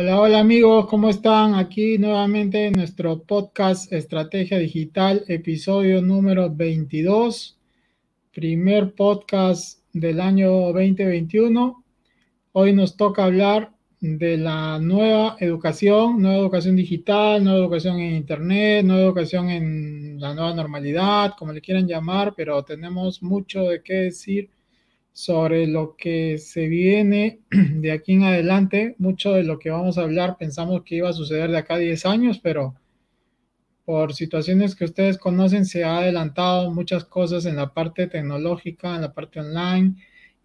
Hola, hola amigos, ¿cómo están? Aquí nuevamente en nuestro podcast Estrategia Digital, episodio número 22, primer podcast del año 2021. Hoy nos toca hablar de la nueva educación, nueva educación digital, nueva educación en Internet, nueva educación en la nueva normalidad, como le quieran llamar, pero tenemos mucho de qué decir sobre lo que se viene de aquí en adelante. Mucho de lo que vamos a hablar pensamos que iba a suceder de acá a 10 años, pero por situaciones que ustedes conocen se ha adelantado muchas cosas en la parte tecnológica, en la parte online,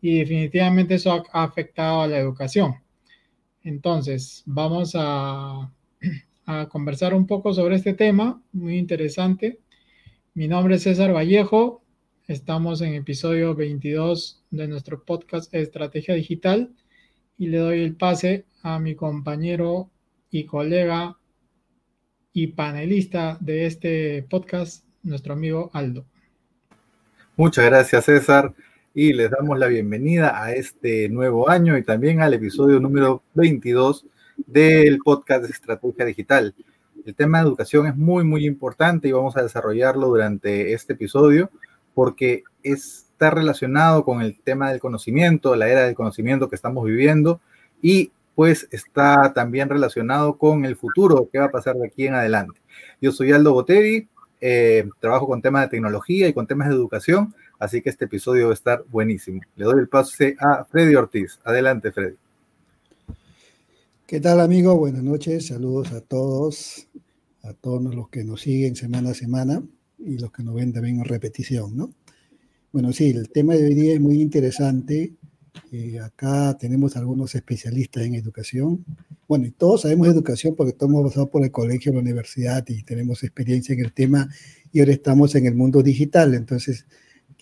y definitivamente eso ha afectado a la educación. Entonces, vamos a, conversar un poco sobre este tema, muy interesante. Mi nombre es César Vallejo, estamos en episodio 22 de nuestro podcast Estrategia Digital y le doy el pase a mi compañero y colega y panelista de este podcast, nuestro amigo Aldo. Muchas gracias, César y les damos la bienvenida a este nuevo año y también al episodio número 22 del podcast Estrategia Digital. El tema de educación es muy, muy importante y vamos a desarrollarlo durante este episodio porque está relacionado con el tema del conocimiento, la era del conocimiento que estamos viviendo y pues está también relacionado con el futuro, qué va a pasar de aquí en adelante. Yo soy Aldo Boteri, eh, trabajo con temas de tecnología y con temas de educación Así que este episodio va a estar buenísimo. Le doy el pase a Freddy Ortiz. Adelante, Freddy. ¿Qué tal, amigo? Buenas noches. Saludos a todos, a todos los que nos siguen semana a semana y los que nos ven también en repetición, ¿no? Bueno, sí, el tema de hoy día es muy interesante. Eh, acá tenemos algunos especialistas en educación. Bueno, y todos sabemos educación porque todos hemos pasado por el colegio, la universidad y tenemos experiencia en el tema y ahora estamos en el mundo digital. Entonces,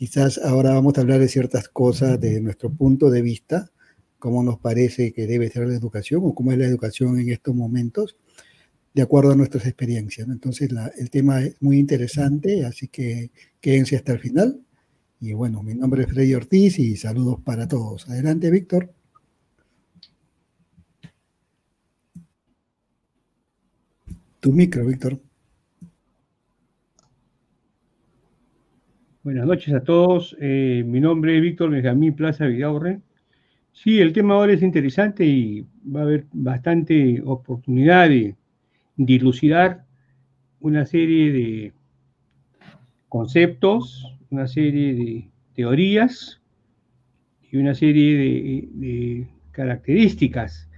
Quizás ahora vamos a hablar de ciertas cosas de nuestro punto de vista, cómo nos parece que debe ser la educación o cómo es la educación en estos momentos, de acuerdo a nuestras experiencias. Entonces, el tema es muy interesante, así que quédense hasta el final. Y bueno, mi nombre es Freddy Ortiz y saludos para todos. Adelante, Víctor. Tu micro, Víctor. Buenas noches a todos. Eh, mi nombre es Víctor Benjamín Plaza Vidaurre. Sí, el tema ahora es interesante y va a haber bastante oportunidad dilucidar una serie de conceptos, una serie de teorías y una serie de, características.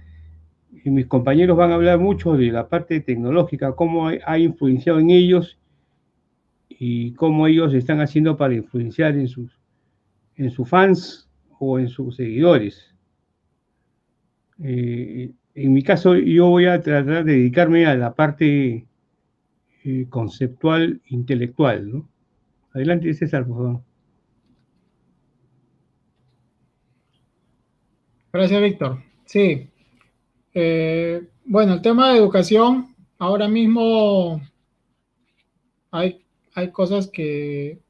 mis compañeros van a hablar mucho de la parte tecnológica, cómo ha influenciado en ellos y cómo ellos están haciendo para influenciar en sus, en sus fans o en sus seguidores. Eh, en mi caso, yo voy a tratar de dedicarme a la parte eh, conceptual, intelectual. ¿no? Adelante, César, por favor. Gracias, Víctor. Sí. Eh, bueno, el tema de educación, ahora mismo hay hay cosas que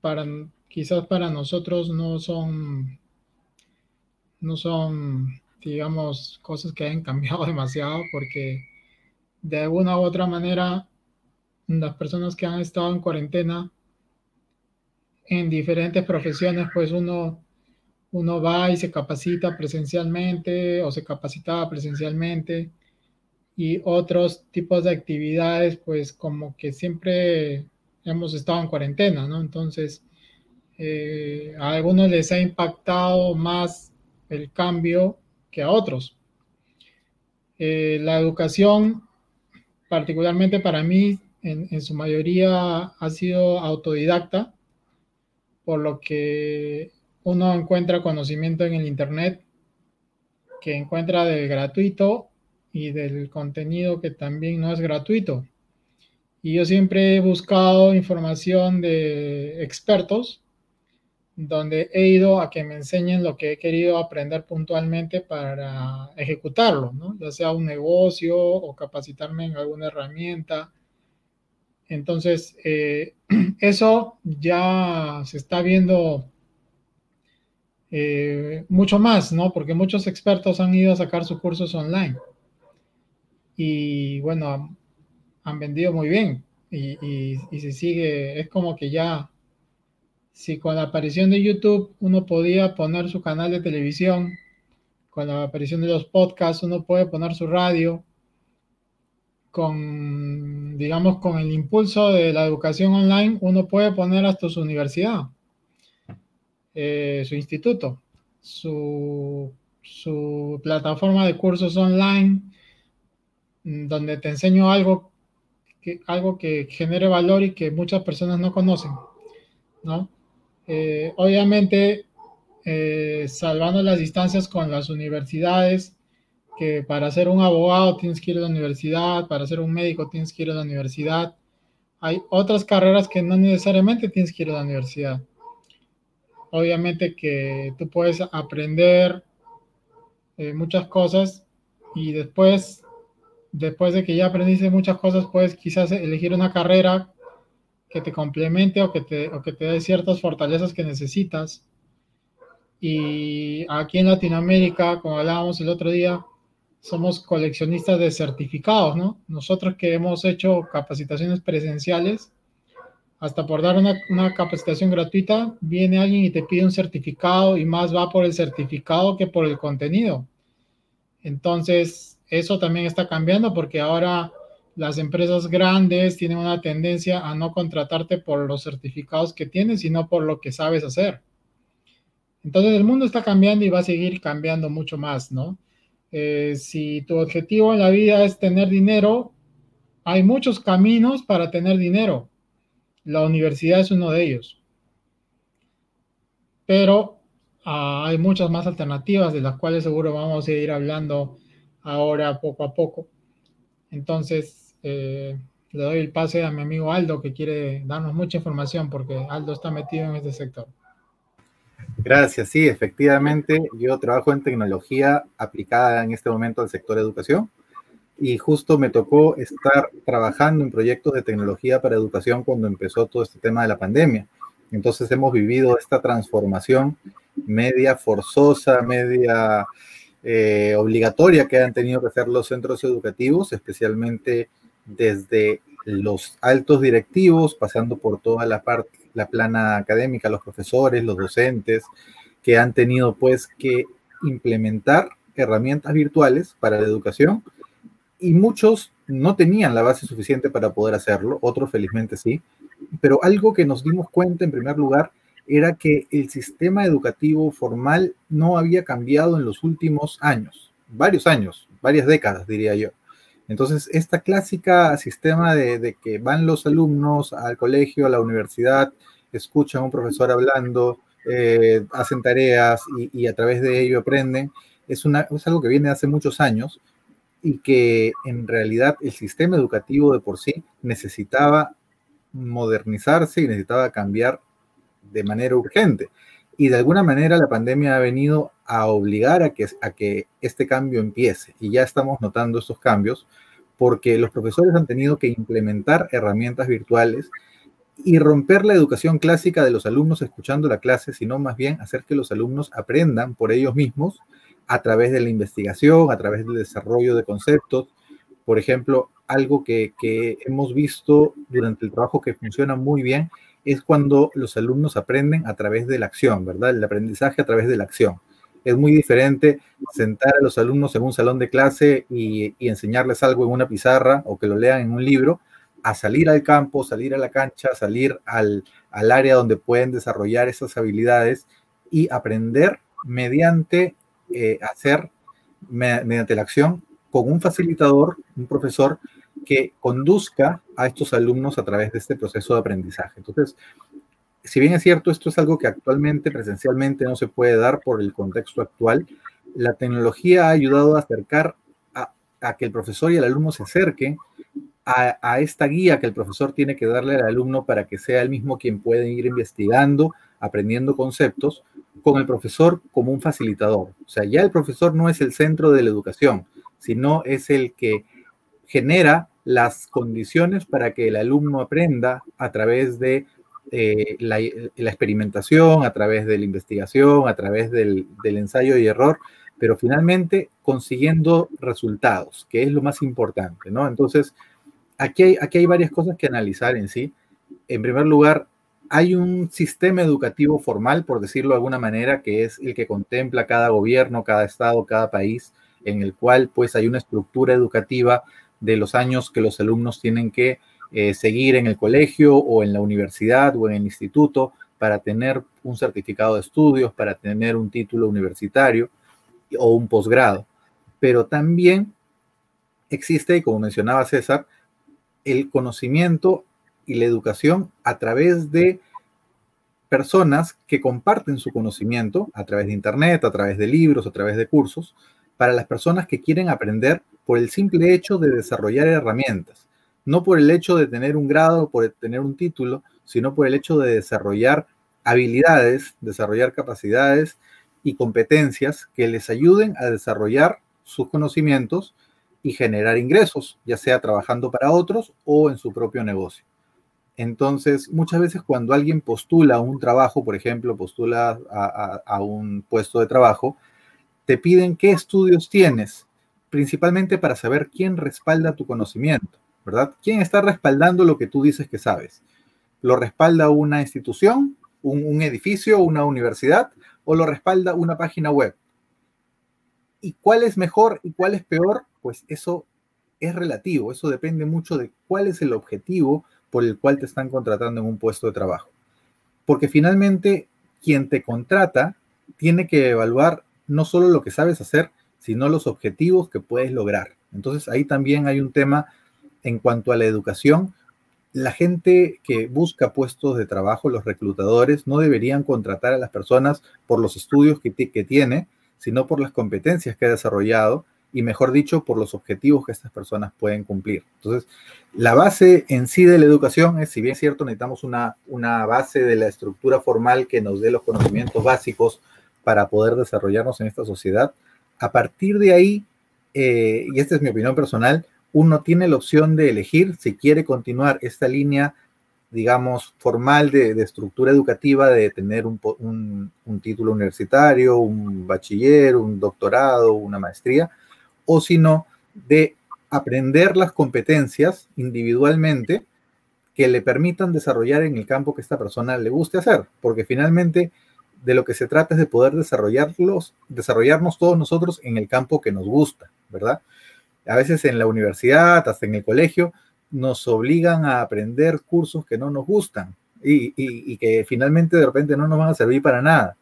para quizás para nosotros no son no son digamos cosas que hayan cambiado demasiado porque de alguna u otra manera las personas que han estado en cuarentena en diferentes profesiones pues uno uno va y se capacita presencialmente o se capacitaba presencialmente y otros tipos de actividades pues como que siempre hemos estado en cuarentena, ¿no? Entonces, eh, a algunos les ha impactado más el cambio que a otros. Eh, la educación, particularmente para mí, en, su mayoría ha sido autodidacta, por lo que uno encuentra conocimiento en el Internet, que encuentra del gratuito y del contenido que también no es gratuito. Y yo siempre he buscado información de expertos, donde he ido a que me enseñen lo que he querido aprender puntualmente para ejecutarlo, ¿no? ya sea un negocio o capacitarme en alguna herramienta. Entonces, eh, eso ya se está viendo eh, mucho más, ¿no? Porque muchos expertos han ido a sacar sus cursos online. y bueno, han vendido muy bien y, y, se sigue, es como que ya, si con la aparición de YouTube uno podía poner su canal de televisión, con la aparición de los podcasts uno puede poner su radio, con, digamos, con el impulso de la educación online, uno puede poner hasta su universidad, eh, su instituto, su, su plataforma de cursos online, donde te enseño algo que, algo que genere valor y que muchas personas no conocen, ¿no? Eh, obviamente, eh, salvando las distancias con las universidades, que para ser un abogado tienes que ir a la universidad, para ser un médico tienes que ir a la universidad. Hay otras carreras que no necesariamente tienes que ir a la universidad. Obviamente que tú puedes aprender eh, muchas cosas y después después de que ya aprendiste muchas cosas, puedes quizás elegir una carrera que te complemente o que te, o que te dé ciertas fortalezas que necesitas. Y aquí en Latinoamérica, como hablábamos el otro día, somos coleccionistas de certificados, ¿no? Nosotros que hemos hecho capacitaciones presenciales, hasta por dar una, una, capacitación gratuita, viene alguien y te pide un certificado y más va por el certificado que por el contenido. Entonces, eso también está cambiando porque ahora las empresas grandes tienen una tendencia a no contratarte por los certificados que tienes, sino por lo que sabes hacer. Entonces el mundo está cambiando y va a seguir cambiando mucho más, ¿no? Eh, si tu objetivo en la vida es tener dinero, hay muchos caminos para tener dinero. La universidad es uno de ellos. Pero ah, hay muchas más alternativas de las cuales seguro vamos a ir hablando ahora poco a poco. Entonces, eh, le doy el pase a mi amigo Aldo que quiere darnos mucha información porque Aldo está metido en este sector. Gracias, sí, efectivamente, yo trabajo en tecnología aplicada en este momento al sector educación y justo me tocó estar trabajando en proyectos de tecnología para educación cuando empezó todo este tema de la pandemia. Entonces hemos vivido esta transformación media forzosa, media eh, obligatoria que han tenido que hacer los centros educativos, especialmente desde los altos directivos, pasando por toda la parte, la plana académica, los profesores, los docentes, que han tenido pues que implementar herramientas virtuales para la educación. Y muchos no tenían la base suficiente para poder hacerlo, otros felizmente sí, pero algo que nos dimos cuenta en primer lugar era que el sistema educativo formal no había cambiado en los últimos años, varios años, varias décadas, diría yo. Entonces, esta clásica sistema de, que van los alumnos al colegio, a la universidad, escuchan a un profesor hablando, eh, hacen tareas y, a través de ello aprenden, es, una, es algo que viene hace muchos años y que en realidad el sistema educativo de por sí necesitaba modernizarse y necesitaba cambiar de manera urgente. Y de alguna manera la pandemia ha venido a obligar a que, a que este cambio empiece. Y ya estamos notando estos cambios porque los profesores han tenido que implementar herramientas virtuales y romper la educación clásica de los alumnos escuchando la clase, sino más bien hacer que los alumnos aprendan por ellos mismos a través de la investigación, a través del desarrollo de conceptos. Por ejemplo, algo que, que hemos visto durante el trabajo que funciona muy bien es cuando los alumnos aprenden a través de la acción, ¿verdad? El aprendizaje a través de la acción. Es muy diferente sentar a los alumnos en un salón de clase y, enseñarles algo en una pizarra o que lo lean en un libro, a salir al campo, salir a la cancha, salir al, área donde pueden desarrollar esas habilidades y aprender mediante eh, hacer, mediante la acción con un facilitador, un profesor que conduzca a estos alumnos a través de este proceso de aprendizaje. Entonces, si bien es cierto, esto es algo que actualmente presencialmente no se puede dar por el contexto actual, la tecnología ha ayudado a acercar a, que el profesor y el alumno se acerquen a, esta guía que el profesor tiene que darle al alumno para que sea el mismo quien puede ir investigando, aprendiendo conceptos, con el profesor como un facilitador. O sea, ya el profesor no es el centro de la educación, sino es el que genera las condiciones para que el alumno aprenda a través de eh, la, experimentación, a través de la investigación, a través del, ensayo y error, pero finalmente consiguiendo resultados, que es lo más importante, ¿no? Entonces, aquí hay, aquí hay varias cosas que analizar en sí. En primer lugar, hay un sistema educativo formal, por decirlo de alguna manera, que es el que contempla cada gobierno, cada estado, cada país, en el cual pues hay una estructura educativa de los años que los alumnos tienen que eh, seguir en el colegio o en la universidad o en el instituto para tener un certificado de estudios, para tener un título universitario o un posgrado. Pero también existe, como mencionaba César, el conocimiento y la educación a través de personas que comparten su conocimiento a través de Internet, a través de libros, a través de cursos, para las personas que quieren aprender por el simple hecho de desarrollar herramientas, no por el hecho de tener un grado, por tener un título, sino por el hecho de desarrollar habilidades, desarrollar capacidades y competencias que les ayuden a desarrollar sus conocimientos y generar ingresos, ya sea trabajando para otros o en su propio negocio. Entonces, muchas veces cuando alguien postula un trabajo, por ejemplo, postula a, un puesto de trabajo, te piden qué estudios tienes, principalmente para saber quién respalda tu conocimiento, ¿verdad? ¿Quién está respaldando lo que tú dices que sabes? ¿Lo respalda una institución, un, un edificio, una universidad o lo respalda una página web? ¿Y cuál es mejor y cuál es peor? Pues eso es relativo, eso depende mucho de cuál es el objetivo por el cual te están contratando en un puesto de trabajo. Porque finalmente quien te contrata tiene que evaluar no solo lo que sabes hacer, sino los objetivos que puedes lograr. Entonces ahí también hay un tema en cuanto a la educación. La gente que busca puestos de trabajo, los reclutadores, no deberían contratar a las personas por los estudios que, que tiene, sino por las competencias que ha desarrollado y mejor dicho, por los objetivos que estas personas pueden cumplir. Entonces, la base en sí de la educación es, si bien es cierto, necesitamos una, una base de la estructura formal que nos dé los conocimientos básicos para poder desarrollarnos en esta sociedad. A partir de ahí, eh, y esta es mi opinión personal, uno tiene la opción de elegir si quiere continuar esta línea, digamos, formal de, estructura educativa, de tener un, un título universitario, un bachiller, un doctorado, una maestría, o si no, de aprender las competencias individualmente que le permitan desarrollar en el campo que esta persona le guste hacer, porque finalmente de lo que se trata es de poder desarrollarlos, desarrollarnos todos nosotros en el campo que nos gusta, ¿verdad? A veces en la universidad, hasta en el colegio, nos obligan a aprender cursos que no nos gustan y, y que finalmente de repente no nos van a servir para nada.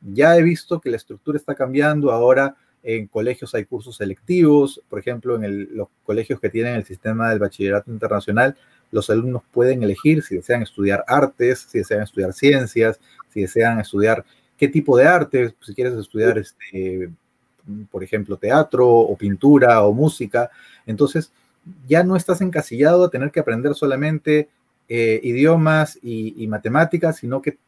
Ya he visto que la estructura está cambiando, ahora en colegios hay cursos selectivos, por ejemplo, en los colegios que tienen el sistema del bachillerato internacional, los alumnos pueden elegir si desean estudiar artes, si desean estudiar ciencias, si desean estudiar qué tipo de arte, si quieres estudiar, este, por ejemplo, teatro o pintura o música. Entonces, ya no estás encasillado a tener que aprender solamente eh, idiomas y, y matemáticas, sino que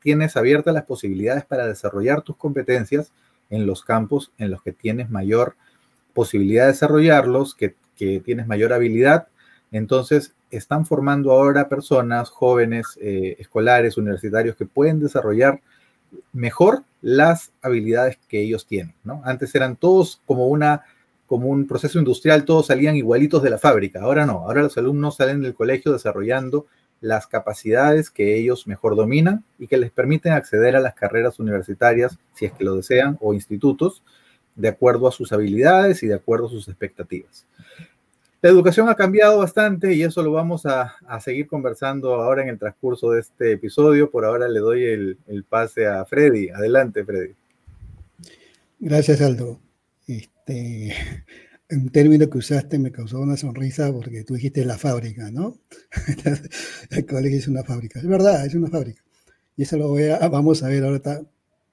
tienes abiertas las posibilidades para desarrollar tus competencias en los campos en los que tienes mayor posibilidad de desarrollarlos, que, tienes mayor habilidad. Entonces, están formando ahora personas, jóvenes, eh, escolares, universitarios, que pueden desarrollar mejor las habilidades que ellos tienen. ¿no? Antes eran todos como, una, como un proceso industrial, todos salían igualitos de la fábrica. Ahora no, ahora los alumnos salen del colegio desarrollando las capacidades que ellos mejor dominan y que les permiten acceder a las carreras universitarias, si es que lo desean, o institutos, de acuerdo a sus habilidades y de acuerdo a sus expectativas. La educación ha cambiado bastante y eso lo vamos a, seguir conversando ahora en el transcurso de este episodio. Por ahora le doy el, el pase a Freddy. Adelante, Freddy. Gracias, Aldo. Este, un término que usaste me causó una sonrisa porque tú dijiste la fábrica, ¿no? el colegio es una fábrica. Es verdad, es una fábrica. Y eso lo voy a, vamos a ver ahorita,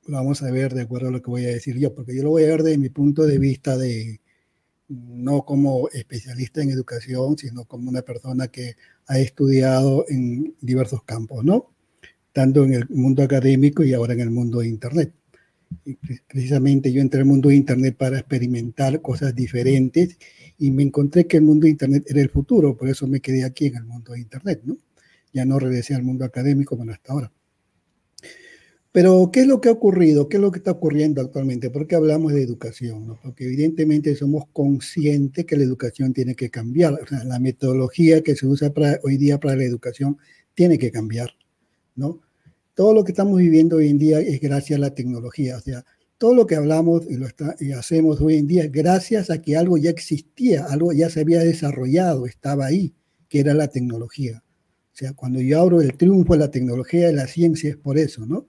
lo vamos a ver de acuerdo a lo que voy a decir yo, porque yo lo voy a ver desde mi punto de vista de, no como especialista en educación, sino como una persona que ha estudiado en diversos campos, ¿no? Tanto en el mundo académico y ahora en el mundo de Internet precisamente yo entré al mundo de Internet para experimentar cosas diferentes y me encontré que el mundo de Internet era el futuro, por eso me quedé aquí en el mundo de Internet, ¿no? Ya no regresé al mundo académico como hasta ahora. Pero, ¿qué es lo que ha ocurrido? ¿Qué es lo que está ocurriendo actualmente? ¿Por qué hablamos de educación? Porque evidentemente somos conscientes que la educación tiene que cambiar. La metodología que se usa hoy día para la educación tiene que cambiar, ¿no? Todo lo que estamos viviendo hoy en día es gracias a la tecnología. O sea, todo lo que hablamos y, lo y hacemos hoy en día es gracias a que algo ya existía, algo ya se había desarrollado, estaba ahí, que era la tecnología. O sea, cuando yo abro el triunfo de la tecnología, de la ciencia, es por eso, ¿no?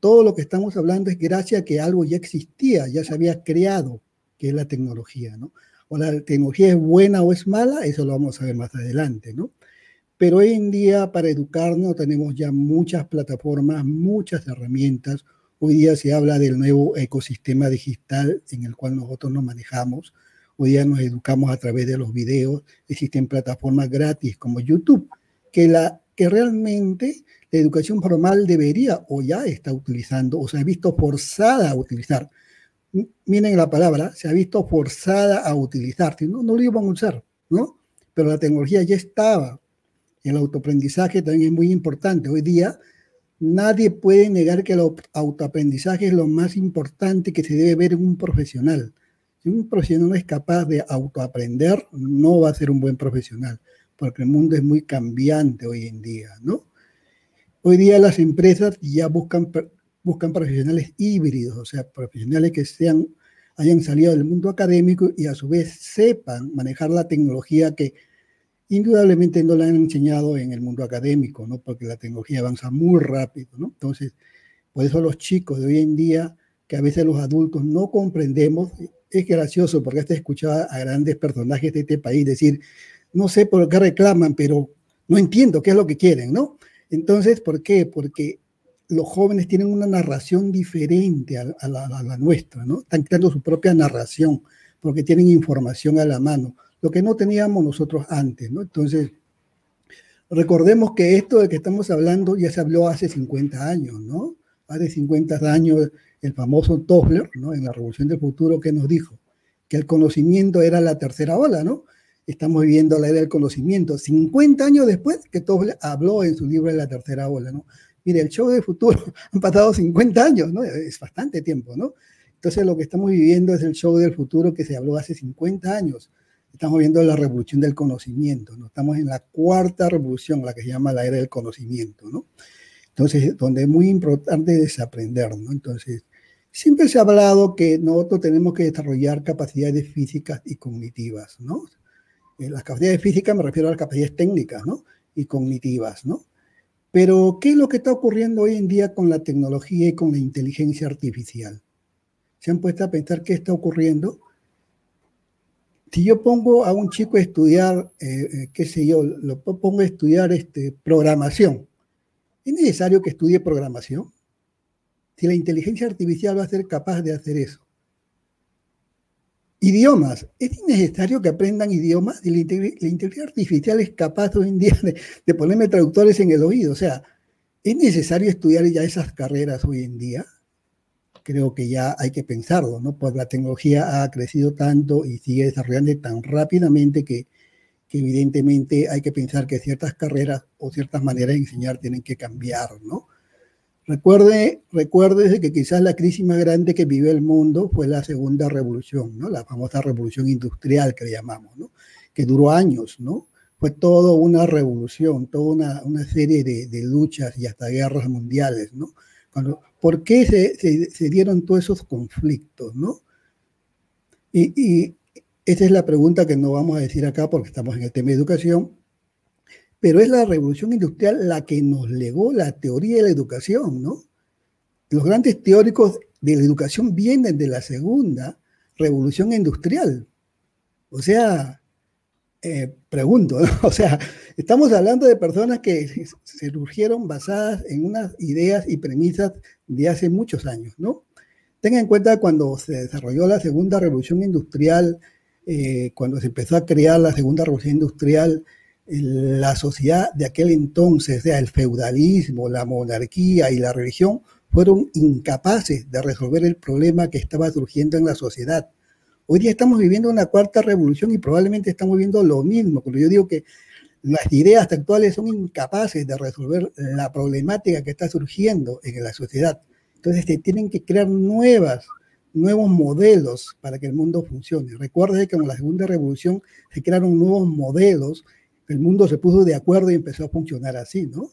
Todo lo que estamos hablando es gracias a que algo ya existía, ya se había creado, que es la tecnología, ¿no? O la tecnología es buena o es mala, eso lo vamos a ver más adelante, ¿no? Pero hoy en día para educarnos tenemos ya muchas plataformas, muchas herramientas. Hoy día se habla del nuevo ecosistema digital en el cual nosotros nos manejamos. Hoy día que realmente la educación formal debería o ya está utilizando o se ha visto forzada a utilizar. Miren la palabra, se ha visto forzada a utilizar, no, no lo iban a usar, ¿no? Pero la tecnología ya estaba. El autoaprendizaje también es muy importante. Hoy día nadie puede negar que el autoaprendizaje es lo más importante que se debe ver en un profesional. Si un profesional no es capaz de autoaprender, no va a ser un buen profesional, porque el mundo es muy cambiante hoy en día, ¿no? Hoy día las empresas ya buscan, buscan profesionales híbridos, o sea, profesionales que sean, hayan salido del mundo académico y a su vez sepan manejar la tecnología que indudablemente no la han enseñado en el mundo académico, ¿no? Porque la tecnología avanza muy rápido, ¿no? Entonces, por eso los chicos de hoy en día, que a veces los adultos no comprendemos, es gracioso porque hasta escuchado a grandes personajes de este país decir, no sé por qué reclaman, pero no entiendo qué es lo que quieren, ¿no? Entonces, ¿por qué? Porque los jóvenes tienen una narración diferente a, la, nuestra, ¿no? Están creando su propia narración porque tienen información a la mano, lo que no teníamos nosotros antes, ¿no? Entonces, recordemos que esto de que estamos hablando ya se habló hace 50 años, ¿no? Hace 50 años el famoso Toffler, ¿no? En la Revolución del Futuro, que nos dijo que el conocimiento era la tercera ola, ¿no? Estamos viviendo la era del conocimiento. 50 años después que Toffler habló en su libro de la tercera ola, ¿no? Mire, el show del futuro, han pasado 50 años, ¿no? Es bastante tiempo, ¿no? Entonces lo que estamos viviendo es el show del futuro que se habló hace 50 años. Estamos viendo la revolución del conocimiento, ¿no? Estamos en la cuarta revolución, la que se llama la era del conocimiento, ¿no? Entonces, donde es muy importante desaprender, ¿no? Entonces, siempre se ha hablado que nosotros tenemos que desarrollar capacidades físicas y cognitivas, ¿no? Eh, las capacidades físicas me refiero a las capacidades técnicas, ¿no? Y cognitivas, ¿no? Pero, ¿qué es lo que está ocurriendo hoy en día con la tecnología y con la inteligencia artificial? ¿Se han puesto a pensar qué está ocurriendo? Si yo pongo a un chico a estudiar, eh, eh, qué sé yo, lo pongo a estudiar este, programación, ¿es necesario que estudie programación? Si la inteligencia artificial va a ser capaz de hacer eso. Idiomas. ¿Es necesario que aprendan idiomas? la, inteligencia artificial es capaz hoy en día de, ponerme traductores en el oído. O sea, ¿es necesario estudiar ya esas carreras hoy en día? Creo que ya hay que pensarlo, ¿no? Pues la tecnología ha crecido tanto y sigue desarrollando tan rápidamente que, que evidentemente hay que pensar que ciertas carreras o ciertas maneras de enseñar tienen que cambiar, ¿no? Recuerde, recuerde que quizás la crisis más grande que vivió el mundo fue la segunda revolución, ¿no? La famosa revolución industrial que le llamamos, ¿no? Que duró años, ¿no? Fue toda una revolución, toda una, una serie de, de, luchas y hasta guerras mundiales, ¿no? ¿Por qué se, se, se, dieron todos esos conflictos, ¿no? Y, y esa es la pregunta que no vamos a decir acá porque estamos en el tema de educación, pero es la revolución industrial la que nos legó la teoría de la educación, ¿no? Los grandes teóricos de la educación vienen de la segunda revolución industrial. O sea, eh, pregunto, o sea, estamos hablando de personas que se surgieron basadas en unas ideas y premisas de hace muchos años, ¿no? Tengan en cuenta cuando se desarrolló la segunda revolución industrial, eh, cuando se empezó a crear la segunda revolución industrial, la sociedad de aquel entonces, sea, el feudalismo, la monarquía y la religión, fueron incapaces de resolver el problema que estaba surgiendo en la sociedad. Hoy día estamos viviendo una cuarta revolución y probablemente estamos viendo lo mismo, pero yo digo que las ideas actuales son incapaces de resolver la problemática que está surgiendo en la sociedad. Entonces se tienen que crear nuevas, nuevos modelos para que el mundo funcione. Recuerden que con la segunda revolución se crearon nuevos modelos, el mundo se puso de acuerdo y empezó a funcionar así, ¿no?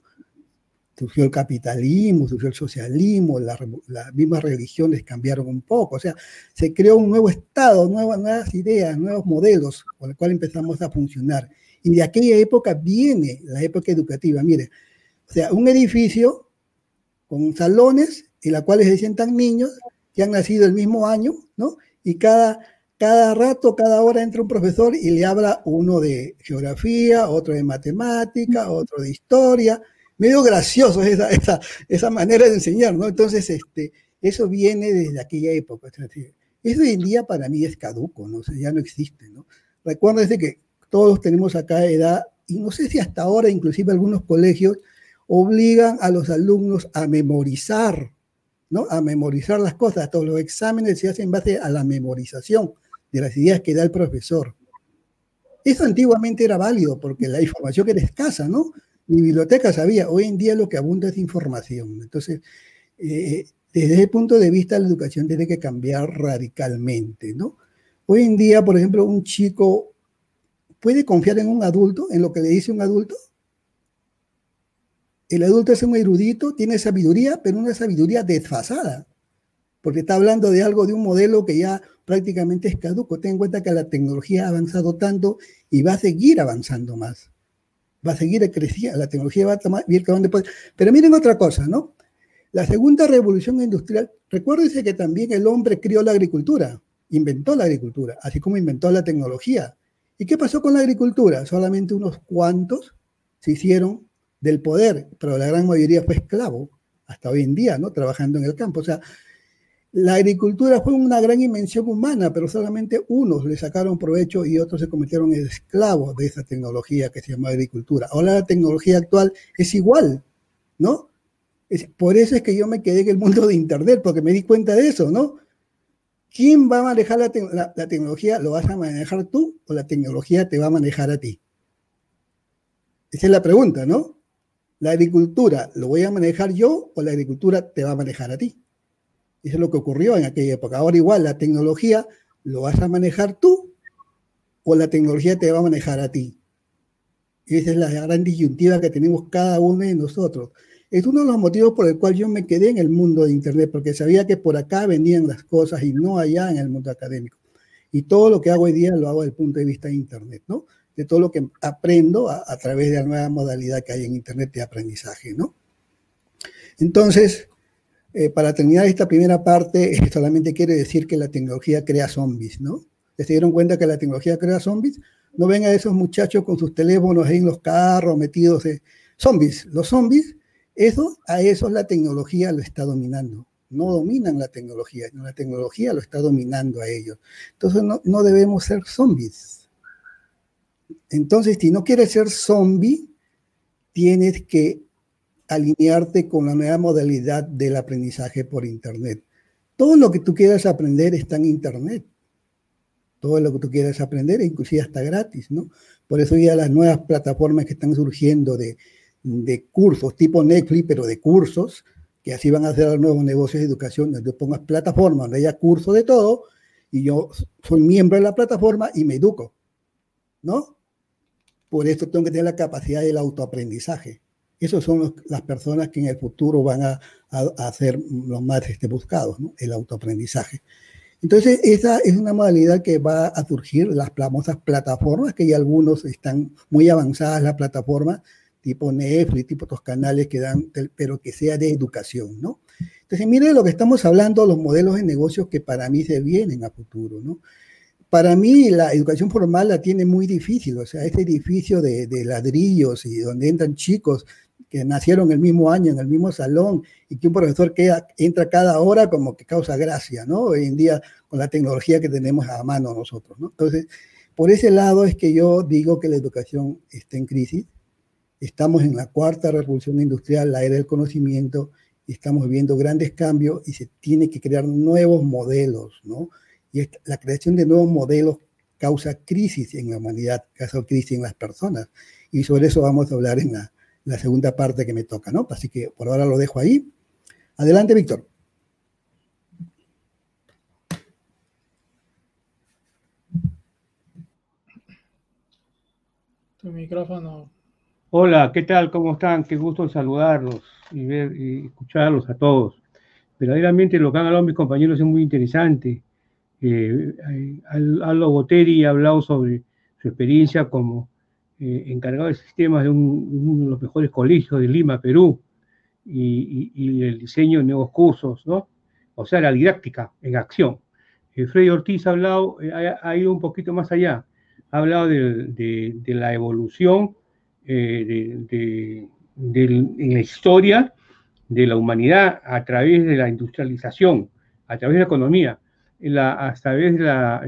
surgió el capitalismo, surgió el socialismo, las mismas religiones cambiaron un poco, o sea, se creó un nuevo Estado, nuevas, ideas, nuevos modelos con los cuales empezamos a funcionar. Y de aquella época viene la época educativa, mire, o sea, un edificio con salones en los cuales se sientan niños que han nacido el mismo año, ¿no? Y cada, cada rato, cada hora entra un profesor y le habla uno de geografía, otro de matemática, otro de historia, medio gracioso esa, esa, esa, manera de enseñar, ¿no? Entonces, este, eso viene desde aquella época. Eso hoy en día para mí es caduco, ¿no? O sea, ya no existe, ¿no? Recuerden que todos tenemos acá edad, y no sé si hasta ahora inclusive algunos colegios obligan a los alumnos a memorizar, ¿no? A memorizar las cosas. Todos los exámenes se hacen en base a la memorización de las ideas que da el profesor. Eso antiguamente era válido porque la información era escasa, ¿no? Mi biblioteca sabía, hoy en día lo que abunda es información. Entonces, eh, desde ese punto de vista, la educación tiene que cambiar radicalmente, ¿no? Hoy en día, por ejemplo, un chico puede confiar en un adulto, en lo que le dice un adulto. El adulto es un erudito, tiene sabiduría, pero una sabiduría desfasada, porque está hablando de algo, de un modelo que ya prácticamente es caduco. Ten en cuenta que la tecnología ha avanzado tanto y va a seguir avanzando más va a seguir creciendo, la tecnología va a tomar, ir donde puede. Pero miren otra cosa, ¿no? La segunda revolución industrial, recuérdense que también el hombre crió la agricultura, inventó la agricultura, así como inventó la tecnología. ¿Y qué pasó con la agricultura? Solamente unos cuantos se hicieron del poder, pero la gran mayoría fue esclavo, hasta hoy en día, ¿no? Trabajando en el campo. O sea, la agricultura fue una gran invención humana, pero solamente unos le sacaron provecho y otros se convirtieron en esclavos de esa tecnología que se llama agricultura. Ahora la tecnología actual es igual, ¿no? por eso es que yo me quedé en el mundo de Internet, porque me di cuenta de eso, ¿no? ¿Quién va a manejar la, la tecnología? ¿Lo vas a manejar tú o la tecnología te va a manejar a ti? Esa es la pregunta, ¿no? ¿La agricultura lo voy a manejar yo o la agricultura te va a manejar a ti? Eso es lo que ocurrió en aquella época. Ahora igual, la tecnología lo vas a manejar tú o la tecnología te va a manejar a ti. Y esa es la gran disyuntiva que tenemos cada uno de nosotros. Es uno de los motivos por el cual yo me quedé en el mundo de Internet, porque sabía que por acá venían las cosas y no allá en el mundo académico. Y todo lo que hago hoy día lo hago desde el punto de vista de Internet, ¿no? De todo lo que aprendo a, a través de la nueva modalidad que hay en Internet de aprendizaje, ¿no? Entonces, eh, para terminar esta primera parte, solamente quiere decir que la tecnología crea zombies, ¿no? ¿Se dieron cuenta que la tecnología crea zombies? No ven a esos muchachos con sus teléfonos ahí en los carros metidos. en Zombies. Los zombies, eso, a eso la tecnología lo está dominando. No dominan la tecnología, la tecnología lo está dominando a ellos. Entonces no, no debemos ser zombies. Entonces, si no quieres ser zombie, tienes que alinearte con la nueva modalidad del aprendizaje por Internet. Todo lo que tú quieras aprender está en Internet. Todo lo que tú quieras aprender, inclusive hasta gratis, ¿no? Por eso ya las nuevas plataformas que están surgiendo de, de cursos, tipo Netflix, pero de cursos, que así van a hacer los nuevos negocios de educación, donde pongas plataforma, donde haya curso de todo, y yo soy miembro de la plataforma y me educo, ¿no? Por eso tengo que tener la capacidad del autoaprendizaje. Esas son las personas que en el futuro van a, a, ser los más este, buscados, el autoaprendizaje. Entonces, esa es una modalidad que va a surgir, las famosas plataformas, que ya algunos están muy avanzadas, la plataforma tipo Netflix, tipo otros canales que dan, pero que sea de educación, ¿no? Entonces, mire lo que estamos hablando, los modelos de negocios que para mí se vienen a futuro, ¿no? Para mí la educación formal la tiene muy difícil, o sea, ese edificio de ladrillos y donde entran chicos que nacieron el mismo año, en el mismo salón, y que un profesor que entra cada hora como que causa gracia, ¿no? Hoy en día con la tecnología que tenemos a mano nosotros, ¿no? Entonces, por ese lado es que yo digo que la educación está en crisis. Estamos en la cuarta revolución industrial, la era del conocimiento, y estamos viendo grandes cambios y se tiene que crear nuevos modelos, ¿no? Y la creación de nuevos modelos causa crisis en la humanidad, causa crisis en las personas. Y sobre eso vamos a hablar en la, la segunda parte que me toca, ¿no? Así que por ahora lo dejo ahí. Adelante, Víctor. Tu micrófono. Hola, ¿qué tal? ¿Cómo están? Qué gusto saludarlos y ver y escucharlos a todos. Verdaderamente lo que han hablado mis compañeros es muy interesante. Eh, eh Aldo Boteri ha hablado sobre su experiencia como eh, encargado de sistemas de, uno de los mejores colegios de Lima, Perú, y, el diseño de nuevos cursos, ¿no? O sea, la didáctica en acción. Eh, Freddy Ortiz ha hablado, eh, ha, ido un poquito más allá, ha hablado de, la evolución de, en la historia de la humanidad a través de la industrialización, a través de la economía, a través de la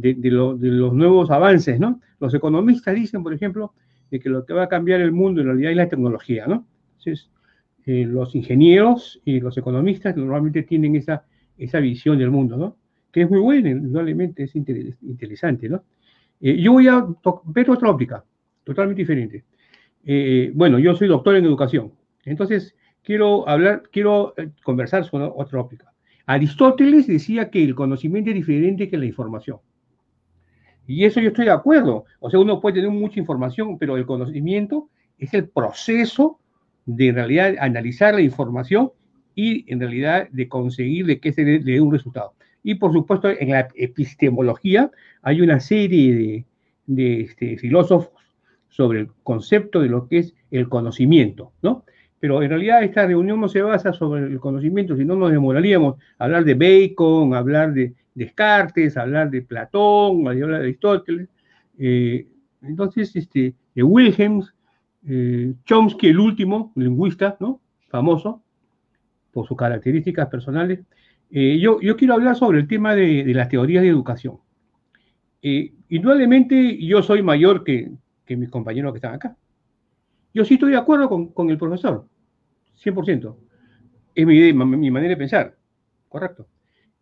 de, los nuevos avances, ¿no? Los economistas dicen, por ejemplo, de que lo que va a cambiar el mundo en realidad es la tecnología, ¿no? Entonces, eh, los ingenieros y los economistas normalmente tienen esa, esa visión del mundo, ¿no? Que es muy buena, indudablemente es interesante, ¿no? Eh, yo voy a ver otra óptica, totalmente diferente. Eh, bueno, yo soy doctor en educación, entonces quiero hablar, quiero conversar sobre otra óptica. Aristóteles decía que el conocimiento es diferente que la información. Y eso yo estoy de acuerdo. O sea, uno puede tener mucha información, pero el conocimiento es el proceso de en realidad analizar la información y en realidad de conseguir de que se le dé un resultado. Y por supuesto, en la epistemología hay una serie de, de este, filósofos sobre el concepto de lo que es el conocimiento, ¿no? Pero en realidad esta reunión no se basa sobre el conocimiento, si no nos demoraríamos a hablar de Bacon, hablar de Descartes, hablar de Platón, hablar de Aristóteles. Eh, entonces, este, de Wilhelm, eh, Chomsky, el último lingüista, ¿no? Famoso por sus características personales. Eh, yo, yo, quiero hablar sobre el tema de, las teorías de educación. indudablemente yo soy mayor que, que, mis compañeros que están acá. Yo sí estoy de acuerdo con, con el profesor, 100%. Es mi, mi manera de pensar, correcto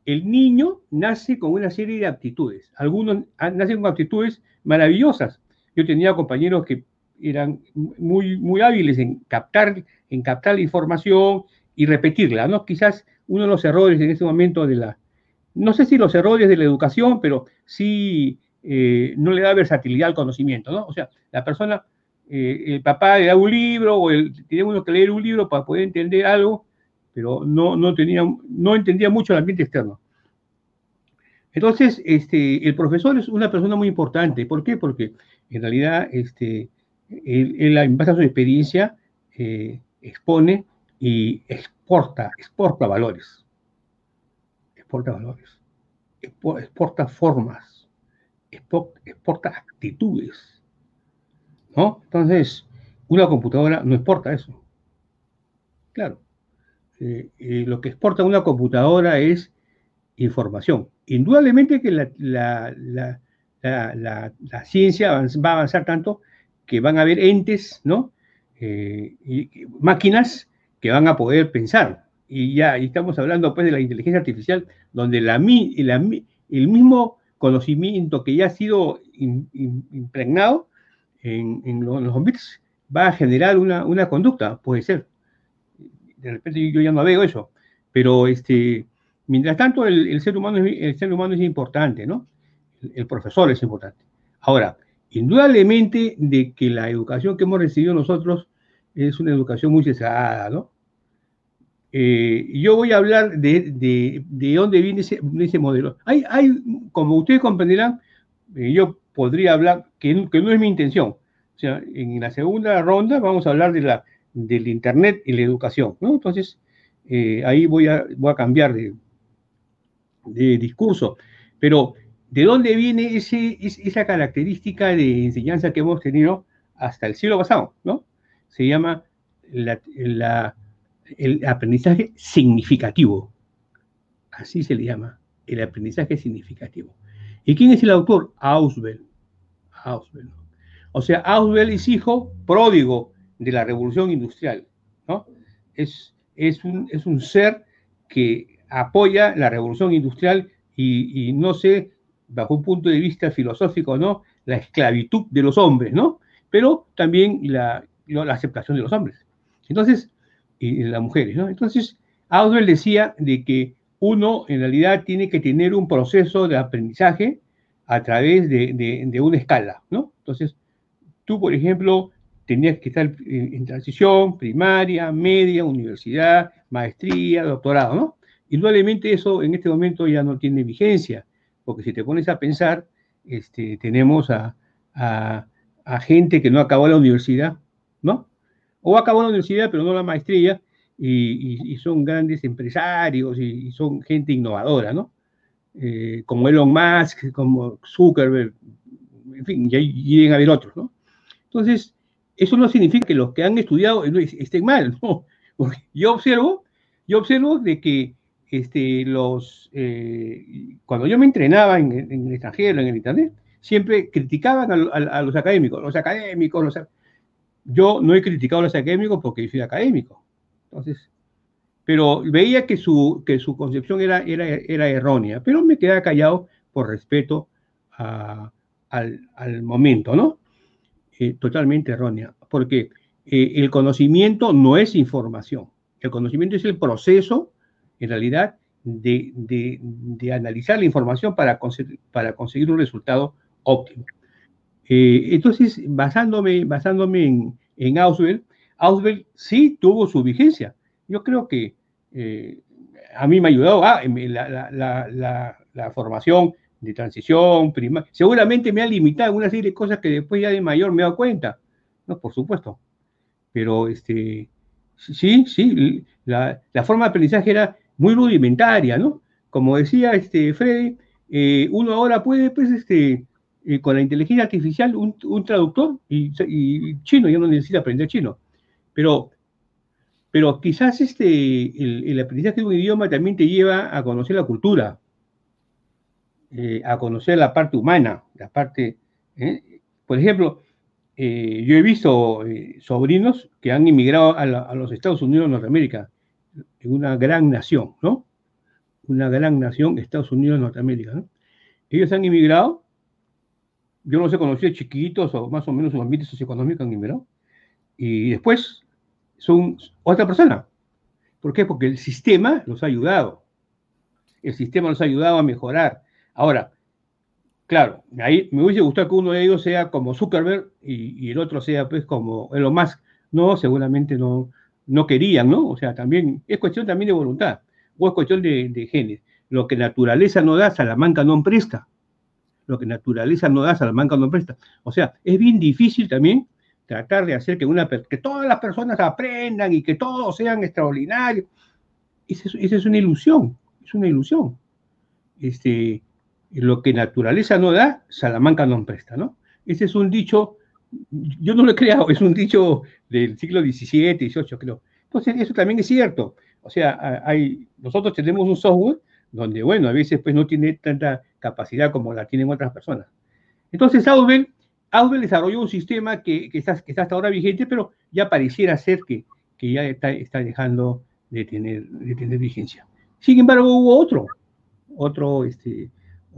el niño nace con una serie de aptitudes. Algunos nacen con aptitudes maravillosas. Yo tenía compañeros que eran muy, muy hábiles en captar, en captar la información y repetirla, ¿no? Quizás uno de los errores en ese momento de la, no sé si los errores de la educación, pero sí eh, no le da versatilidad al conocimiento, ¿no? O sea, la persona, eh, el papá le da un libro o el, tiene uno que leer un libro para poder entender algo pero no, no, entendía mucho el ambiente externo. Entonces, este, el profesor es una persona muy importante. ¿Por qué? Porque en realidad este, él, en base a su experiencia, eh, expone y exporta, exporta valores. Exporta valores. Exporta formas. Exporta actitudes. ¿No? Entonces, una computadora no exporta eso. Claro. Eh, eh, lo que exporta una computadora es información. Indudablemente que la, ciencia va a avanzar tanto que van a haber entes, ¿no? Eh, y, máquinas que van a poder pensar. Y ya estamos hablando pues de la inteligencia artificial, donde el mismo conocimiento que ya ha sido impregnado en, los, bits va a generar una conducta, puede ser de repente yo ya no veo eso, pero este, mientras tanto el, ser, humano es, el ser humano es importante, ¿no? El, profesor es importante. Ahora, indudablemente de que la educación que hemos recibido nosotros es una educación muy cesada, ¿no? Eh, yo voy a hablar de, de, de dónde viene ese, ese, modelo. Hay, hay, como ustedes comprenderán, eh, yo podría hablar, que, que no es mi intención. O sea, en la segunda ronda vamos a hablar de la del Internet y la educación. Entonces, eh, ahí voy a, cambiar de, discurso. Pero, ¿de dónde viene ese, esa característica de enseñanza que hemos tenido hasta el siglo pasado, ¿no? Se llama la, el aprendizaje significativo. Así se le llama, el aprendizaje significativo. ¿Y quién es el autor? Auswell. Auswell. O sea, Auswell es hijo pródigo de la revolución industrial, ¿no? Es, es, un, es un ser que apoya la revolución industrial y, no sé, bajo un punto de vista filosófico, ¿no? La esclavitud de los hombres, ¿no? Pero también la, la aceptación de los hombres. Entonces, y las mujeres, ¿no? Entonces, Auswell decía de que uno en realidad tiene que tener un proceso de aprendizaje a través de, de, de una escala, ¿no? Entonces, tú, por ejemplo, tenías que estar en, transición, primaria, media, universidad, maestría, doctorado, ¿no? Indudablemente eso en este momento ya no tiene vigencia, porque si te pones a pensar, este, tenemos a, gente que no acabó la universidad, ¿no? O acabó la universidad pero no la maestría, y, son grandes empresarios y, son gente innovadora, ¿no? Eh, como Elon Musk, como Zuckerberg, en fin, y deben haber otros, ¿no? Entonces, eso no significa que los que han estudiado estén mal, ¿no? Porque yo observo, yo observo de que este, los, eh, cuando yo me entrenaba en, el extranjero, en el internet, siempre criticaban a, los académicos, los académicos, los, yo no he criticado a los académicos porque yo soy académico. Entonces, pero veía que su, que su concepción era, era, era errónea, pero me quedaba callado por respeto al, al momento, ¿no? Eh, totalmente errónea, porque eh, el conocimiento no es información, el conocimiento es el proceso, en realidad, de, de, analizar la información para, para conseguir un resultado óptimo. Eh, entonces, basándome, basándome en, en Auswell, Auswell sí tuvo su vigencia. Yo creo que a mí me ha ayudado ah, la, la, la, formación de transición, prima, seguramente me ha limitado una serie de cosas que después ya de mayor me he dado cuenta, ¿no? Por supuesto. Pero este, sí, sí, la, forma de aprendizaje era muy rudimentaria, ¿no? Como decía este Freddy, eh, uno ahora puede, pues, este, eh, con la inteligencia artificial, un, traductor y, chino, ya no necesita aprender chino. Pero, pero quizás este, el, el aprendizaje de un idioma también te lleva a conocer la cultura, eh, a conocer la parte humana, la parte, ¿eh? por ejemplo, eh, yo he visto sobrinos que han inmigrado a, los Estados Unidos de Norteamérica, una gran nación, ¿no? Una gran nación, Estados Unidos Norteamérica, ¿no? Ellos han inmigrado, yo no sé, conocí chiquitos o más o menos un ambiente socioeconómico han inmigrado, y después son otra persona. ¿Por qué? Porque el sistema los ha ayudado. El sistema los ha ayudado a mejorar, Ahora, claro, ahí me hubiese gustado que uno de ellos sea como Zuckerberg y, el otro sea pues como Elon Musk. No, seguramente no, no querían, ¿no? O sea, también es cuestión también de voluntad o es cuestión de, genes. Lo que naturaleza no da, Salamanca no presta. Lo que naturaleza no da, Salamanca no presta. O sea, es bien difícil también tratar de hacer que, una, que todas las personas aprendan y que todos sean extraordinarios. Esa es, esa es una ilusión, es una ilusión. Este, lo que naturaleza no da, Salamanca no presta, ¿no? Ese es un dicho, yo no lo he creado, es un dicho del siglo XVII, XVIII, creo. Entonces, eso también es cierto. O sea, hay, nosotros tenemos un software donde, bueno, a veces pues no tiene tanta capacidad como la tienen otras personas. Entonces, Ausbel, desarrolló un sistema que, que, está, que, está, hasta ahora vigente, pero ya pareciera ser que, que ya está, está dejando de tener, de tener vigencia. Sin embargo, hubo otro, otro este,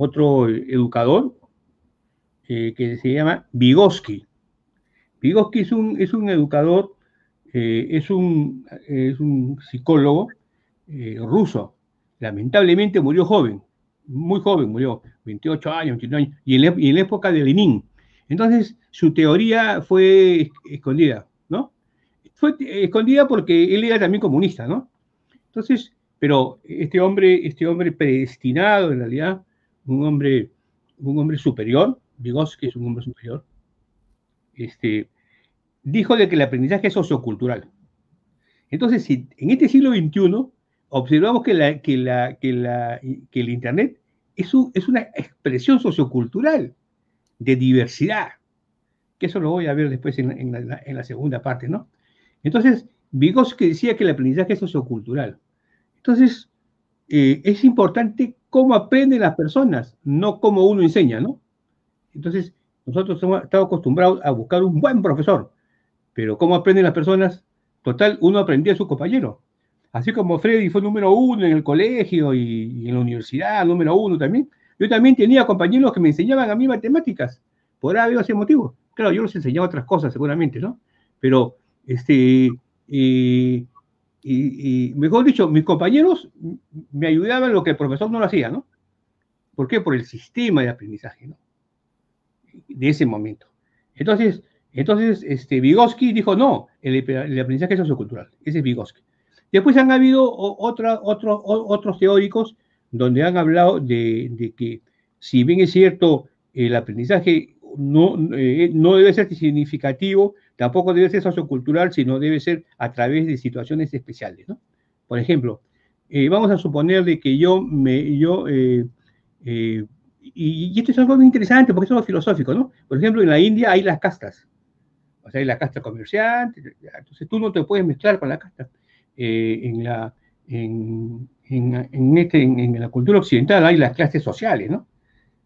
otro educador eh, que se llama Vygotsky. Vygotsky es un, es un educador, eh, es, un, es un psicólogo eh, ruso. Lamentablemente murió joven, muy joven, murió 28 años, 29 años, y en, la, época de Lenin. Entonces, su teoría fue escondida, ¿no? Fue escondida porque él era también comunista, ¿no? Entonces, pero este hombre, este hombre predestinado en realidad un hombre, un hombre superior, Vygotsky es un hombre superior, este, dijo de que el aprendizaje es sociocultural. Entonces, si en este siglo XXI observamos que, la, que, la, que, la, que el Internet es, es, una expresión sociocultural de diversidad, que eso lo voy a ver después en, en la, segunda parte, ¿no? Entonces, Vygotsky decía que el aprendizaje es sociocultural. Entonces, eh, es importante cómo aprenden las personas, no cómo uno enseña, ¿no? Entonces, nosotros hemos estado acostumbrados a buscar un buen profesor, pero cómo aprenden las personas, total, uno aprendía a su compañero. Así como Freddy fue número uno en el colegio y, en la universidad, número uno también, yo también tenía compañeros que me enseñaban a mí matemáticas, por haber ese motivo. Claro, yo les enseñaba otras cosas seguramente, ¿no? Pero, este, eh, y, mejor dicho, mis compañeros me ayudaban lo que el profesor no lo hacía, ¿no? ¿Por qué? Por el sistema de aprendizaje, ¿no? De ese momento. Entonces, Entonces, este, Vygotsky dijo, no, el, aprendizaje es sociocultural, ese es Vygotsky. Después han habido otra, otros teóricos donde han hablado de, que, si bien es cierto, el aprendizaje no, eh, no debe ser significativo, tampoco debe ser sociocultural, sino debe ser a través de situaciones especiales. ¿no? Por ejemplo, eh, vamos a suponer de que yo, me, yo eh, y, y, esto es algo muy interesante porque es algo filosófico, ¿no? Por ejemplo, en la India hay las castas. O sea, hay la casta comerciante, entonces tú no te puedes mezclar con la casta. Eh, en, la, en, en, este, en, la cultura occidental hay las clases sociales, ¿no?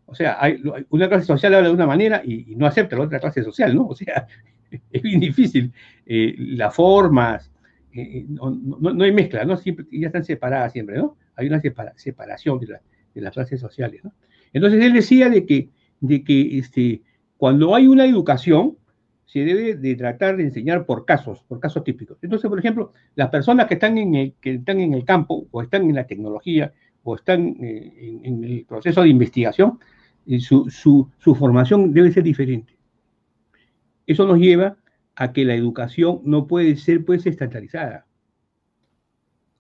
O sea, hay, una clase social habla de una manera y, no acepta la otra clase social, ¿no? O sea, es bien difícil. Eh, las formas, eh, no, no, hay mezcla, ¿no? Siempre, ya están separadas siempre, ¿no? Hay una separación de, de, las clases sociales, ¿no? Entonces él decía de que, de que este, cuando hay una educación, se debe de tratar de enseñar por casos, por casos típicos. Entonces, por ejemplo, las personas que están en el, que están en el campo o están en la tecnología o están eh, en, el proceso de investigación, eh, su, su, formación debe ser diferente. Eso nos lleva a que la educación no puede ser pues estandarizada.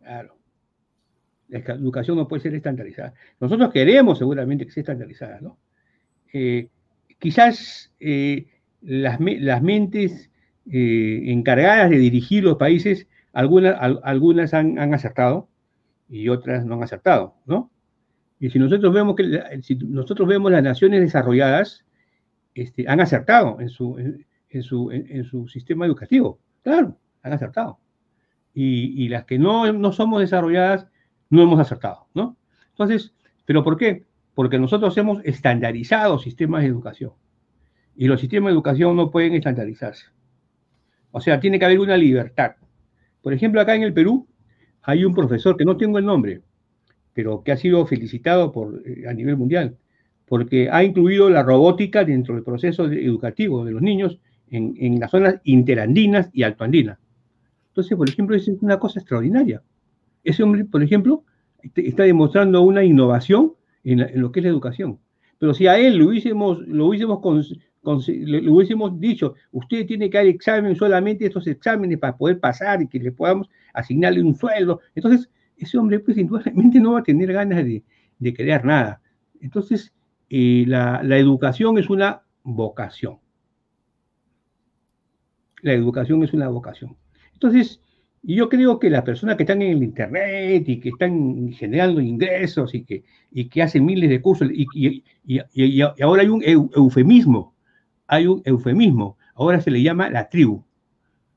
Claro. La educación no puede ser estandarizada. Nosotros queremos seguramente que sea estandarizada, ¿no? Eh, quizás las, las mentes eh, encargadas de dirigir los países, algunas, algunas han, han, acertado y otras no han acertado, ¿no? Y si nosotros vemos que si nosotros vemos las naciones desarrolladas, este, han acertado en su, su, en, su sistema educativo, claro, han acertado. Y, y, las que no, no somos desarrolladas, no hemos acertado, ¿no? Entonces, ¿pero por qué? Porque nosotros hemos estandarizado sistemas de educación y los sistemas de educación no pueden estandarizarse. O sea, tiene que haber una libertad. Por ejemplo, acá en el Perú hay un profesor que no tengo el nombre, pero que ha sido felicitado por, eh, a nivel mundial, porque ha incluido la robótica dentro del proceso educativo de los niños en, en las zonas interandinas y altoandinas. Entonces, por ejemplo, es una cosa extraordinaria. Ese hombre, por ejemplo, está demostrando una innovación en, en, lo que es la educación. Pero si a él lo hubiésemos, lo hubiésemos le, hubiésemos dicho, usted tiene que dar examen solamente estos exámenes para poder pasar y que le podamos asignarle un sueldo. Entonces, ese hombre, pues, indudablemente no va a tener ganas de, de crear nada. Entonces, eh, la, la educación es una vocación. La educación es una vocación. Entonces, yo creo que las personas que están en el Internet y que están generando ingresos y que, y que hacen miles de cursos, y, y, y, ahora hay un eufemismo hay un eufemismo, ahora se le llama la tribu.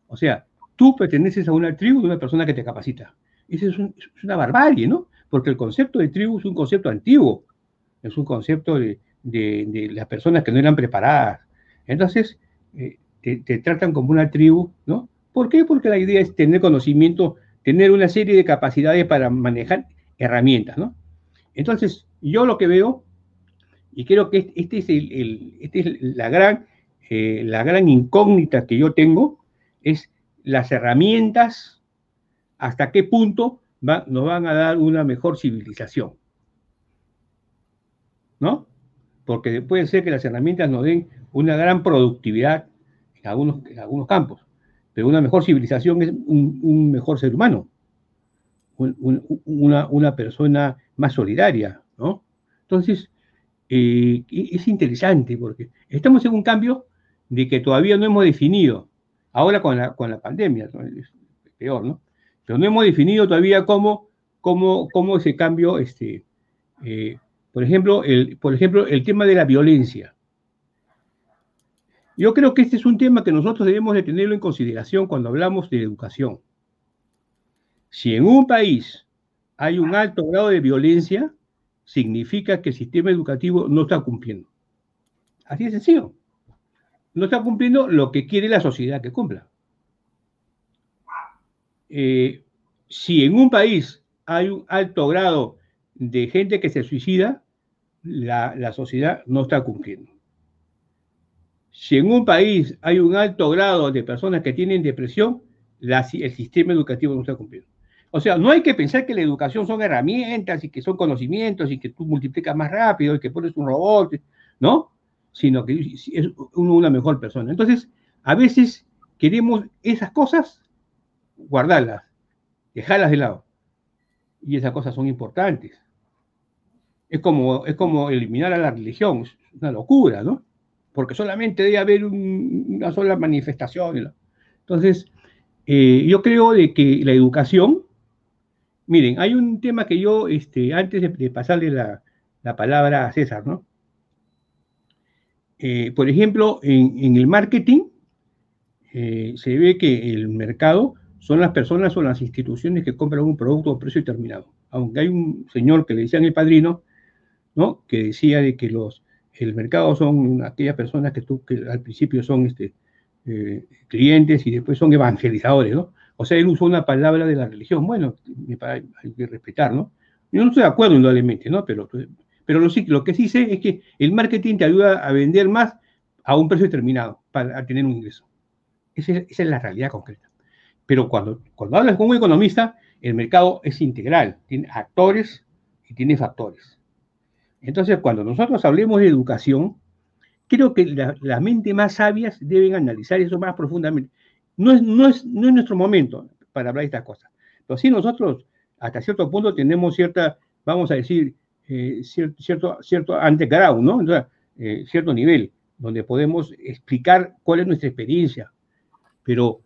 O sea, tú perteneces a una tribu de una persona que te capacita. Eso es, una barbarie, ¿no? Porque el concepto de tribu es un concepto antiguo, es un concepto de, las personas que no eran preparadas. Entonces, eh, te, tratan como una tribu, ¿no? ¿Por qué? Porque la idea es tener conocimiento, tener una serie de capacidades para manejar herramientas, ¿no? Entonces, yo lo que veo y creo que este es, el, este es la, gran, eh, la gran incógnita que yo tengo, es las herramientas, hasta qué punto nos van a dar una mejor civilización. ¿No? Porque puede ser que las herramientas nos den una gran productividad algunos, algunos campos, pero una mejor civilización es un, mejor ser humano, una, una persona más solidaria, ¿no? Entonces, eh, es interesante porque estamos en un cambio de que todavía no hemos definido, ahora con la, con la pandemia, peor, ¿no? Pero no hemos definido todavía cómo, cómo, cómo ese cambio, este, eh, por, ejemplo, el, por ejemplo, el tema de la violencia. Yo creo que este es un tema que nosotros debemos de tenerlo en consideración cuando hablamos de educación. Si en un país hay un alto grado de violencia, significa que el sistema educativo no está cumpliendo. Así de sencillo. No está cumpliendo lo que quiere la sociedad que cumpla. Eh, si en un país hay un alto grado de gente que se suicida, la, sociedad no está cumpliendo. Si en un país hay un alto grado de personas que tienen depresión, el sistema educativo no está cumpliendo. O sea, no hay que pensar que la educación son herramientas y que son conocimientos y que tú multiplicas más rápido y que pones un robot, ¿no? Sino que es una mejor persona. Entonces, a veces queremos esas cosas guardarlas, dejarlas de lado. Y esas cosas son importantes. Es como, es como eliminar a la religión, es una locura, ¿no? Porque solamente debe haber una sola manifestación. Entonces, eh, yo creo de que la educación, miren, hay un tema que yo, este, antes de, pasarle la, palabra a César, ¿no? Eh, por ejemplo, en, el marketing eh, se ve que el mercado son las personas o las instituciones que compran un producto a precio determinado. Aunque hay un señor que le decían el padrino, ¿no? Que decía de que los, el mercado son aquellas personas que, tú, que al principio son este, eh, clientes y después son evangelizadores, ¿no? O sea, él usó una palabra de la religión. Bueno, hay que respetar, ¿no? Yo no estoy de acuerdo indudablemente, ¿no? Pero, pero lo, lo que sí sé es que el marketing te ayuda a vender más a un precio determinado para tener un ingreso. Esa es, la realidad concreta. Pero cuando, cuando hablas con un economista, el mercado es integral, tiene actores y tiene factores. Entonces, cuando nosotros hablemos de educación, creo que las mentes más sabias deben analizar eso más profundamente. No es, no, es, no es nuestro momento para hablar de estas cosas, pero sí nosotros hasta cierto punto tenemos cierta, vamos a decir, eh, cierto, cierto, cierto underground, ¿no? Eh, cierto nivel, donde podemos explicar cuál es nuestra experiencia. Pero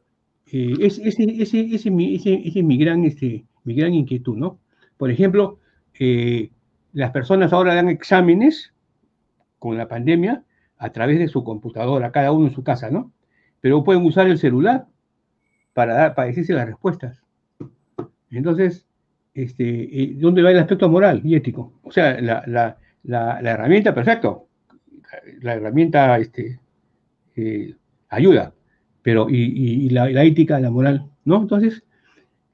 eh, ese, ese, ese, ese, es mi gran, este, mi gran inquietud, ¿no? Por ejemplo, las personas ahora dan exámenes con la pandemia a través de su computadora, cada uno en su casa, ¿no? Pero pueden usar el celular para, dar, para decirse las respuestas. Entonces, este, eh, ¿dónde va el aspecto moral y ético? O sea, la, la, la, herramienta, perfecto, la, herramienta este, eh, ayuda, pero y, y la, ética, la moral, ¿no? Entonces,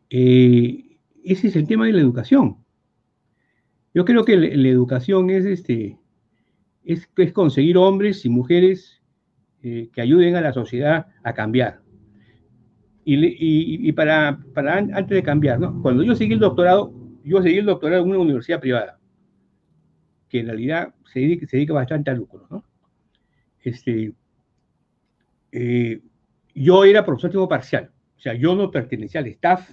eh, ese es el tema de la educación. Yo creo que la, educación es este, es, conseguir hombres y mujeres eh, que ayuden a la sociedad a cambiar. Y, para, para, antes de cambiar, ¿no? cuando yo seguí el doctorado, yo seguí el doctorado en una universidad privada, que en realidad se dedica, se dedica bastante al lucro. ¿no? Este, eh, yo era profesor tiempo parcial, o sea, yo no pertenecía al staff,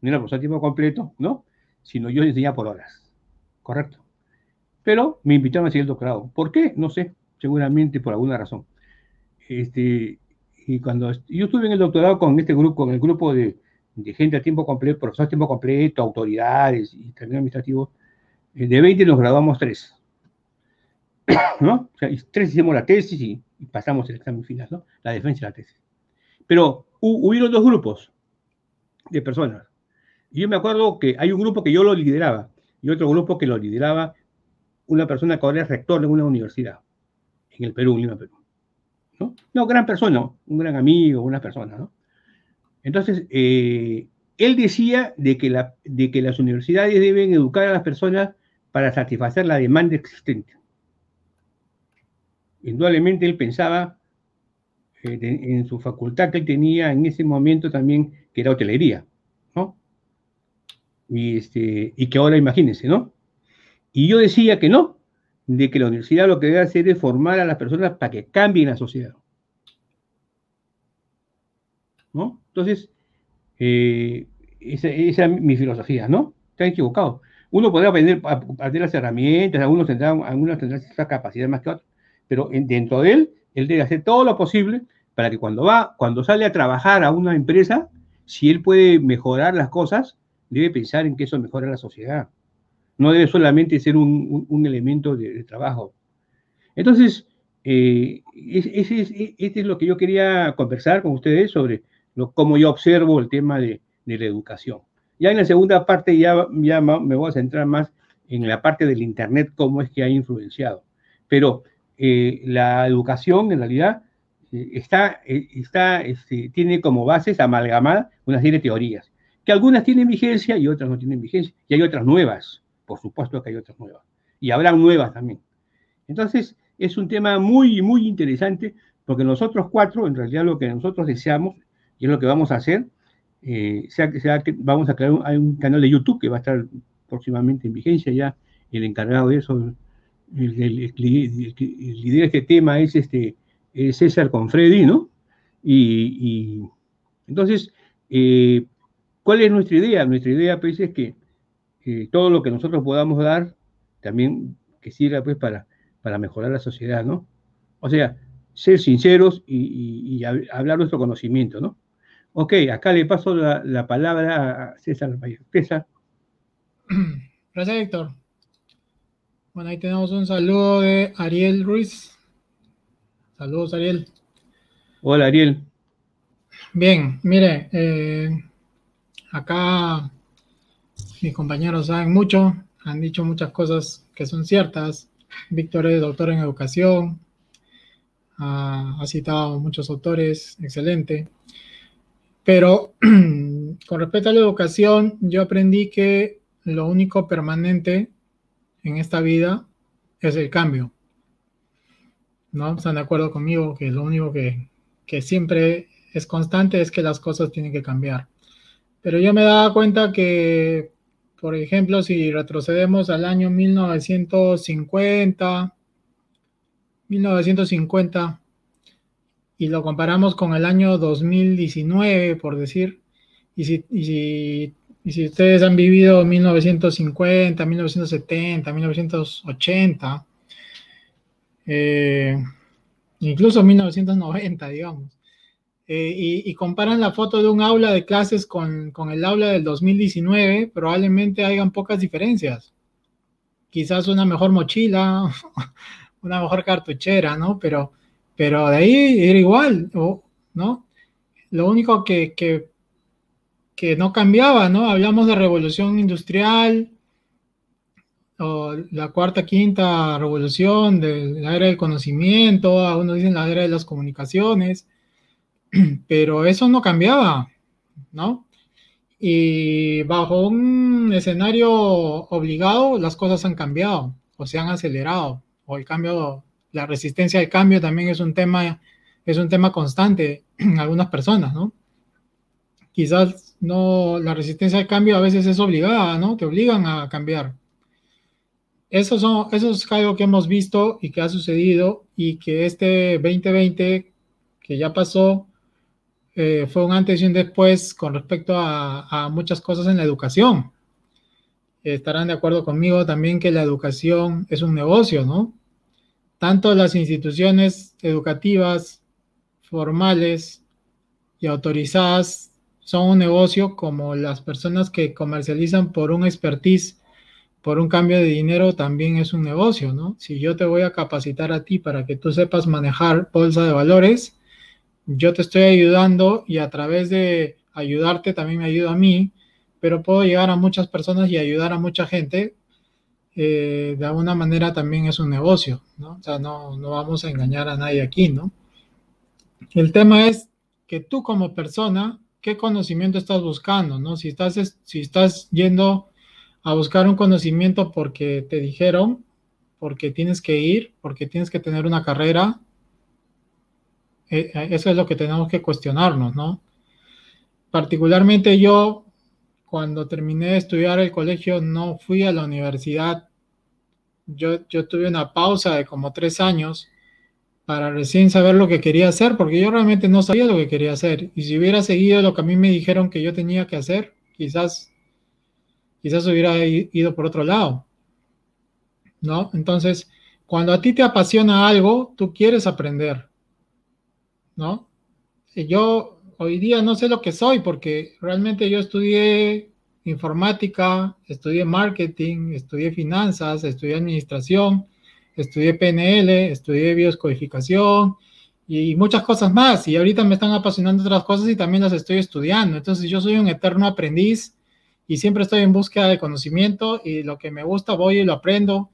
no era profesor tiempo completo, ¿no? sino yo enseñaba por horas, ¿correcto? pero me invitaron a seguir el doctorado. ¿Por qué? No sé, seguramente por alguna razón. Este, y cuando yo estuve en el doctorado con este grupo, con el grupo de, gente a tiempo completo, profesores a tiempo completo, autoridades y también administrativos, eh, de 20 nos graduamos tres. ¿No? O sea, tres hicimos la tesis y, pasamos el examen final, ¿no? La defensa de la tesis. Pero hubieron dos grupos de personas. Y yo me acuerdo que hay un grupo que yo lo lideraba y otro grupo que lo lideraba una persona que ahora es rector de una universidad en el Perú, Lima, Perú. ¿no? no, gran persona, un gran amigo, una persona, ¿no? Entonces, eh, él decía de que, la, de que las universidades deben educar a las personas para satisfacer la demanda existente. Indudablemente él pensaba eh, en su facultad que él tenía en ese momento también, que era hotelería. Y, este, y que ahora imagínense, ¿no? Y yo decía que no, de que la universidad lo que debe hacer es formar a las personas para que cambien la sociedad. ¿No? Entonces, eh, esa, es mi filosofía, ¿no? Está equivocado. Uno podrá aprender, aprender las herramientas, algunos tendrán, algunos tendrán esa capacidad más que otros, pero dentro de él, él debe hacer todo lo posible para que cuando va, cuando sale a trabajar a una empresa, si él puede mejorar las cosas, debe pensar en que eso mejora la sociedad no debe solamente ser un, elemento de, trabajo. Entonces, eh, es, este es lo que yo quería conversar con ustedes sobre cómo yo observo el tema de, la educación. Ya en la segunda parte ya, me voy a centrar más en la parte del Internet, cómo es que ha influenciado. Pero eh, la educación en realidad eh, está, está este, tiene como bases amalgamadas una serie de teorías, que algunas tienen vigencia y otras no tienen vigencia, y hay otras nuevas por supuesto que hay otras nuevas. Y habrá nuevas también. Entonces, es un tema muy, muy interesante, porque nosotros cuatro, en realidad lo que nosotros deseamos, y es lo que vamos a hacer, eh, sea, sea que vamos a crear un, hay un canal de YouTube que va a estar próximamente en vigencia ya, el encargado de eso, el, líder de este tema es este César Confredi, ¿no? Y, entonces, eh, ¿cuál es nuestra idea? Nuestra idea pues es que eh, todo lo que nosotros podamos dar también que sirva pues para, para mejorar la sociedad, ¿no? O sea, ser sinceros y, hablar nuestro conocimiento, ¿no? Ok, acá le paso la, palabra a César. César. Gracias, Héctor. Bueno, ahí tenemos un saludo de Ariel Ruiz. Saludos, Ariel. Hola, Ariel. Bien, mire, eh, acá mis compañeros saben mucho, han dicho muchas cosas que son ciertas. Víctor es doctor en educación, ha, citado muchos autores, excelente. Pero con respecto a la educación, yo aprendí que lo único permanente en esta vida es el cambio. ¿No? ¿Están de acuerdo conmigo que lo único que, siempre es constante es que las cosas tienen que cambiar? Pero yo me daba cuenta que por ejemplo, si retrocedemos al año 1950, 1950 y lo comparamos con el año 2019, por decir, y si, y si, ustedes han vivido 1950, 1970, 1980, incluso 1990, digamos, eh, y, comparan la foto de un aula de clases con, el aula del 2019, probablemente hayan pocas diferencias. Quizás una mejor mochila, una mejor cartuchera, ¿no? Pero, pero de ahí era igual, ¿no? Lo único que, que, que no cambiaba, ¿no? Hablamos de revolución industrial, o la cuarta, quinta revolución de la era del conocimiento, algunos dicen la era de las comunicaciones, pero eso no cambiaba, ¿no? Y bajo un escenario obligado, las cosas han cambiado o se han acelerado, o el cambio, la resistencia al cambio también es un tema, es un tema constante en algunas personas, ¿no? Quizás no, la resistencia al cambio a veces es obligada, ¿no? Te obligan a cambiar. Eso, son, eso es algo que hemos visto y que ha sucedido y que este 2020 que ya pasó, eh, fue un antes y un después con respecto a, muchas cosas en la educación. Estarán de acuerdo conmigo también que la educación es un negocio, ¿no? Tanto las instituciones educativas formales y autorizadas son un negocio como las personas que comercializan por un expertise, por un cambio de dinero, también es un negocio, ¿no? Si yo te voy a capacitar a ti para que tú sepas manejar bolsa de valores, yo te estoy ayudando y a través de ayudarte también me ayuda a mí, pero puedo llegar a muchas personas y ayudar a mucha gente. Eh, de alguna manera también es un negocio, ¿no? O sea, no, no vamos a engañar a nadie aquí, ¿no? El tema es que tú como persona, ¿qué conocimiento estás buscando, ¿no? Si estás, si estás yendo a buscar un conocimiento porque te dijeron, porque tienes que ir, porque tienes que tener una carrera, eso es lo que tenemos que cuestionarnos, ¿no? Particularmente yo, cuando terminé de estudiar el colegio, no fui a la universidad. Yo, yo tuve una pausa de como tres años para recién saber lo que quería hacer, porque yo realmente no sabía lo que quería hacer. Y si hubiera seguido lo que a mí me dijeron que yo tenía que hacer, quizás, quizás hubiera ido por otro lado. ¿No? Entonces, cuando a ti te apasiona algo, tú quieres aprender. ¿No? Yo hoy día no sé lo que soy porque realmente yo estudié informática, estudié marketing, estudié finanzas, estudié administración, estudié PNL, estudié bioscodificación y muchas cosas más. Y ahorita me están apasionando otras cosas y también las estoy estudiando. Entonces yo soy un eterno aprendiz y siempre estoy en búsqueda de conocimiento y lo que me gusta voy y lo aprendo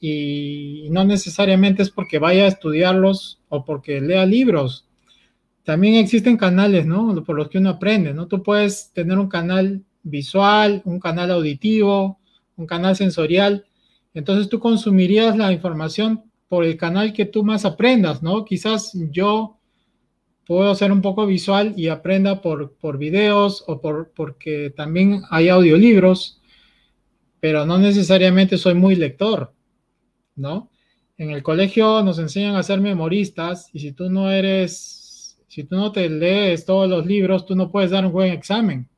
y no necesariamente es porque vaya a estudiarlos o porque lea libros también existen canales, ¿no? Por los que uno aprende, ¿no? Tú puedes tener un canal visual, un canal auditivo, un canal sensorial. Entonces tú consumirías la información por el canal que tú más aprendas, ¿no? Quizás yo puedo ser un poco visual y aprenda por, por videos o por, porque también hay audiolibros, pero no necesariamente soy muy lector, ¿no? En el colegio nos enseñan a ser memoristas y si tú no eres Si tú no te lees todos los libros, tú no puedes dar un buen examen.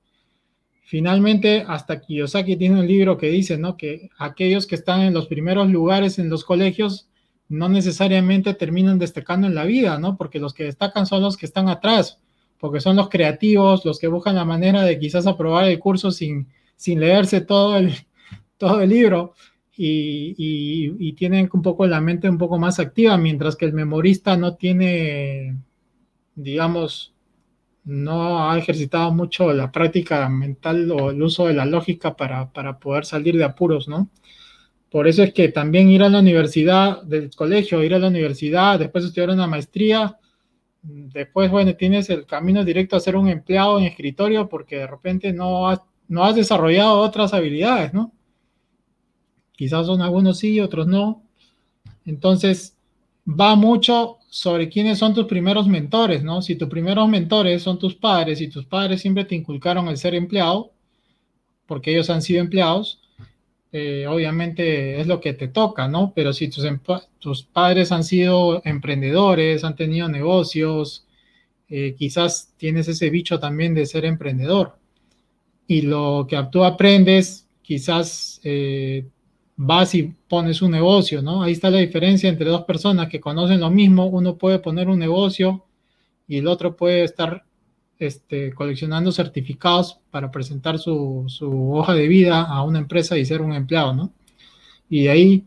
Finalmente, hasta Kiyosaki tiene un libro que dice, ¿no? Que aquellos que están en los primeros lugares en los colegios no necesariamente terminan destacando en la vida, ¿no? Porque los que destacan son los que están atrás, porque son los creativos, los que buscan la manera de quizás aprobar el curso sin, sin leerse todo el, todo el libro y, y, tienen un poco la mente un poco más activa, mientras que el memorista no tiene, digamos, no ha ejercitado mucho la práctica mental o el uso de la lógica para, para, poder salir de apuros, ¿no? Por eso es que también ir a la universidad, del colegio, ir a la universidad, después estudiar una maestría, después, bueno, tienes el camino directo a ser un empleado en escritorio porque de repente no has, no has desarrollado otras habilidades, ¿no? Quizás son algunos sí, otros no. Entonces, va mucho sobre quiénes son tus primeros mentores, ¿no? Si tus primeros mentores son tus padres y tus padres siempre te inculcaron el ser empleado, porque ellos han sido empleados, eh, obviamente es lo que te toca, ¿no? Pero si tus, tus padres han sido emprendedores, han tenido negocios, eh, quizás tienes ese bicho también de ser emprendedor. Y lo que tú aprendes, quizás eh, vas y pones un negocio, ¿no? Ahí está la diferencia entre dos personas que conocen lo mismo. Uno puede poner un negocio y el otro puede estar este, coleccionando certificados para presentar su, hoja de vida a una empresa y ser un empleado, ¿no? Y de ahí,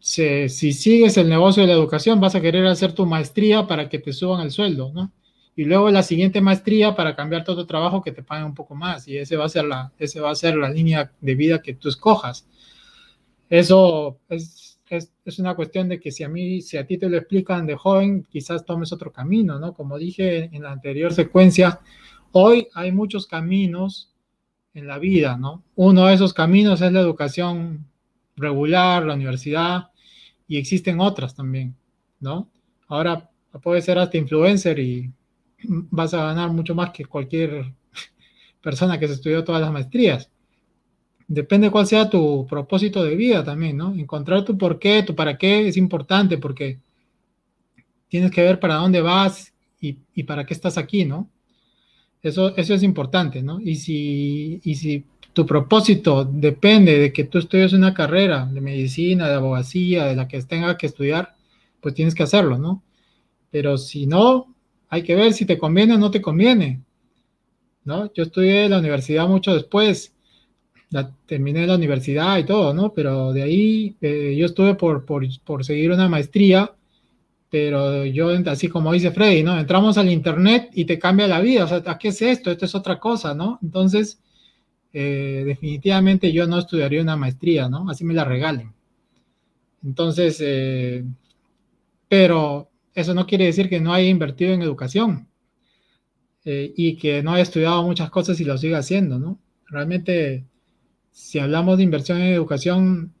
si sigues el negocio de la educación, vas a querer hacer tu maestría para que te suban el sueldo, ¿no? Y luego la siguiente maestría para cambiar todo tu trabajo que te paguen un poco más. Y ese va a ser la, ese va a ser la línea de vida que tú escojas. Eso es, es, una cuestión de que si a mí, si a ti te lo explican de joven, quizás tomes otro camino, ¿no? Como dije en la anterior secuencia, hoy hay muchos caminos en la vida, ¿no? Uno de esos caminos es la educación regular, la universidad, y existen otras también, ¿no? Ahora puede ser hasta influencer y vas a ganar mucho más que cualquier persona que se estudió todas las maestrías depende cuál sea tu propósito de vida también, ¿no? Encontrar tu por qué, tu para qué es importante porque tienes que ver para dónde vas y, para qué estás aquí, ¿no? Eso, eso es importante, ¿no? Y si, y si tu propósito depende de que tú estudies una carrera de medicina, de abogacía, de la que tenga que estudiar, pues tienes que hacerlo, ¿no? Pero si no, hay que ver si te conviene o no te conviene, ¿no? Yo estudié la universidad mucho después terminé la universidad y todo, ¿no? Pero de ahí eh, yo estuve por, por, por, seguir una maestría, pero yo, así como dice Freddy, ¿no? Entramos al Internet y te cambia la vida, o sea, ¿qué es esto? Esto es otra cosa, ¿no? Entonces, eh, definitivamente yo no estudiaría una maestría, ¿no? Así me la regalen. Entonces, eh, pero eso no quiere decir que no haya invertido en educación y que no haya estudiado muchas cosas y lo siga haciendo, ¿no? Realmente si hablamos de inversión en educación,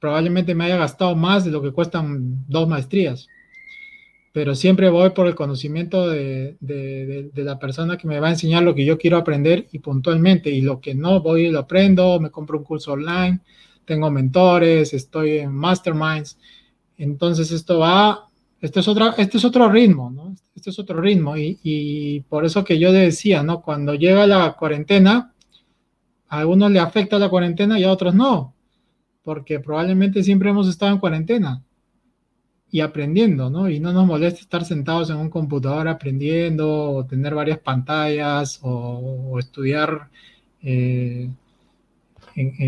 probablemente me haya gastado más de lo que cuestan dos maestrías. Pero siempre voy por el conocimiento de, la persona que me va a enseñar lo que yo quiero aprender y puntualmente. Y lo que no voy y lo aprendo, me compro un curso online, tengo mentores, estoy en masterminds. Entonces esto va, este es, otra, este es otro ritmo, ¿no? Este es otro ritmo. Y, y por eso que yo decía, ¿no? Cuando llega la cuarentena, a algunos le afecta la cuarentena y a otros no, porque probablemente siempre hemos estado en cuarentena y aprendiendo, ¿no? Y no nos molesta estar sentados en un computador aprendiendo o tener varias pantallas o, estudiar eh,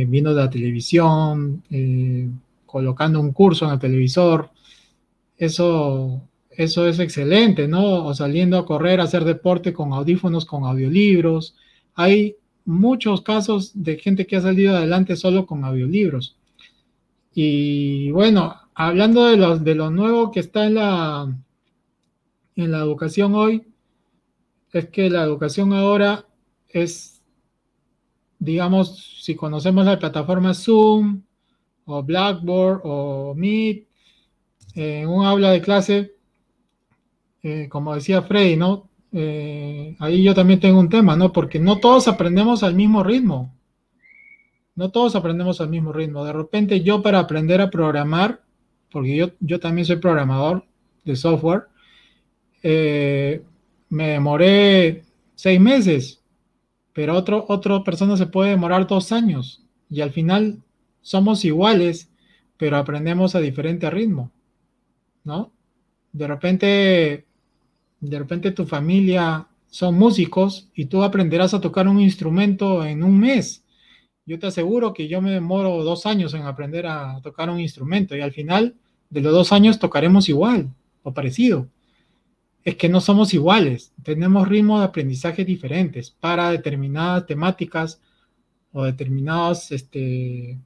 viendo la televisión, eh, colocando un curso en el televisor. Eso, eso es excelente, ¿no? O saliendo a correr, a hacer deporte con audífonos, con audiolibros. Hay muchos casos de gente que ha salido adelante solo con audiolibros. Y bueno, hablando de lo, de lo nuevo que está en la, en la educación hoy, es que la educación ahora es, digamos, si conocemos la plataforma Zoom o Blackboard o Meet, en un aula de clase, eh, como decía Freddy, ¿no? Eh, ahí yo también tengo un tema, ¿no? Porque no todos aprendemos al mismo ritmo. No todos aprendemos al mismo ritmo. De repente yo para aprender a programar, porque yo, yo también soy programador de software, eh, me demoré seis meses, pero otro, otra persona se puede demorar dos años y al final somos iguales, pero aprendemos a diferente ritmo, ¿no? De repente, de repente tu familia son músicos y tú aprenderás a tocar un instrumento en un mes. Yo te aseguro que yo me demoro dos años en aprender a tocar un instrumento y al final de los dos años tocaremos igual o parecido. Es que no somos iguales, tenemos ritmos de aprendizaje diferentes para determinadas temáticas o determinadas este,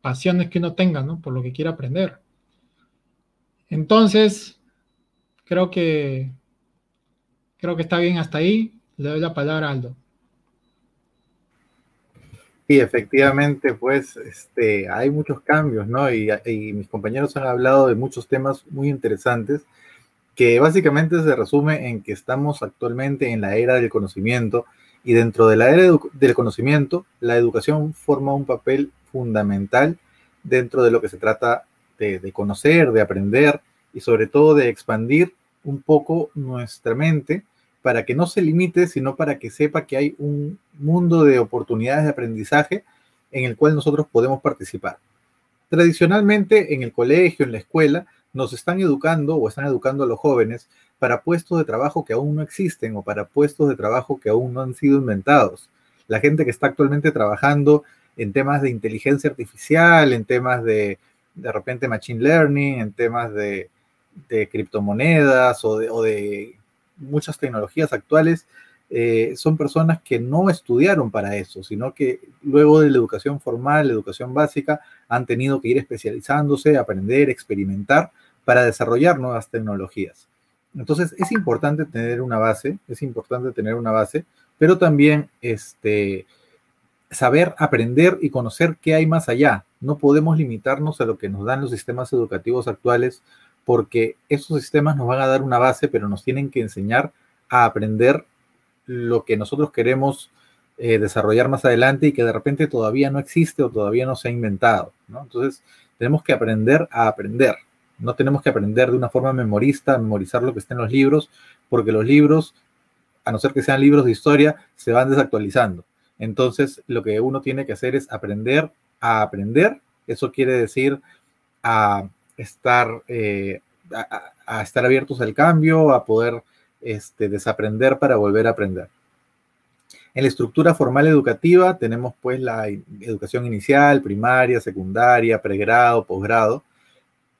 pasiones que uno tenga, ¿no? Por lo que quiera aprender. Entonces, creo que creo que está bien hasta ahí. Le doy la palabra a Aldo. Sí, efectivamente, pues este, hay muchos cambios, ¿no? Y, mis compañeros han hablado de muchos temas muy interesantes que básicamente se resume en que estamos actualmente en la era del conocimiento y dentro de la era del conocimiento, la educación forma un papel fundamental dentro de lo que se trata de, de conocer, de aprender y sobre todo de expandir un poco nuestra mente para que no se limite, sino para que sepa que hay un mundo de oportunidades de aprendizaje en el cual nosotros podemos participar. Tradicionalmente en el colegio, en la escuela, nos están educando o están educando a los jóvenes para puestos de trabajo que aún no existen o para puestos de trabajo que aún no han sido inventados. La gente que está actualmente trabajando en temas de inteligencia artificial, en temas de de repente machine learning, en temas de, de criptomonedas o de, de muchas tecnologías actuales eh, son personas que no estudiaron para eso, sino que luego de la educación formal, la educación básica, han tenido que ir especializándose, aprender, experimentar para desarrollar nuevas tecnologías. Entonces es importante tener una base, es importante tener una base, pero también este, saber aprender y conocer qué hay más allá. No podemos limitarnos a lo que nos dan los sistemas educativos actuales porque esos sistemas nos van a dar una base, pero nos tienen que enseñar a aprender lo que nosotros queremos eh, desarrollar más adelante y que de repente todavía no existe o todavía no se ha inventado. Entonces, tenemos que aprender a aprender. No tenemos que aprender de una forma memorista, memorizar lo que está en los libros, porque los libros, a no ser que sean libros de historia, se van desactualizando. Entonces, lo que uno tiene que hacer es aprender a aprender. Eso quiere decir a estar, eh, a, estar abiertos al cambio, a poder este, desaprender para volver a aprender. En la estructura formal educativa tenemos pues la educación inicial, primaria, secundaria, pregrado, posgrado.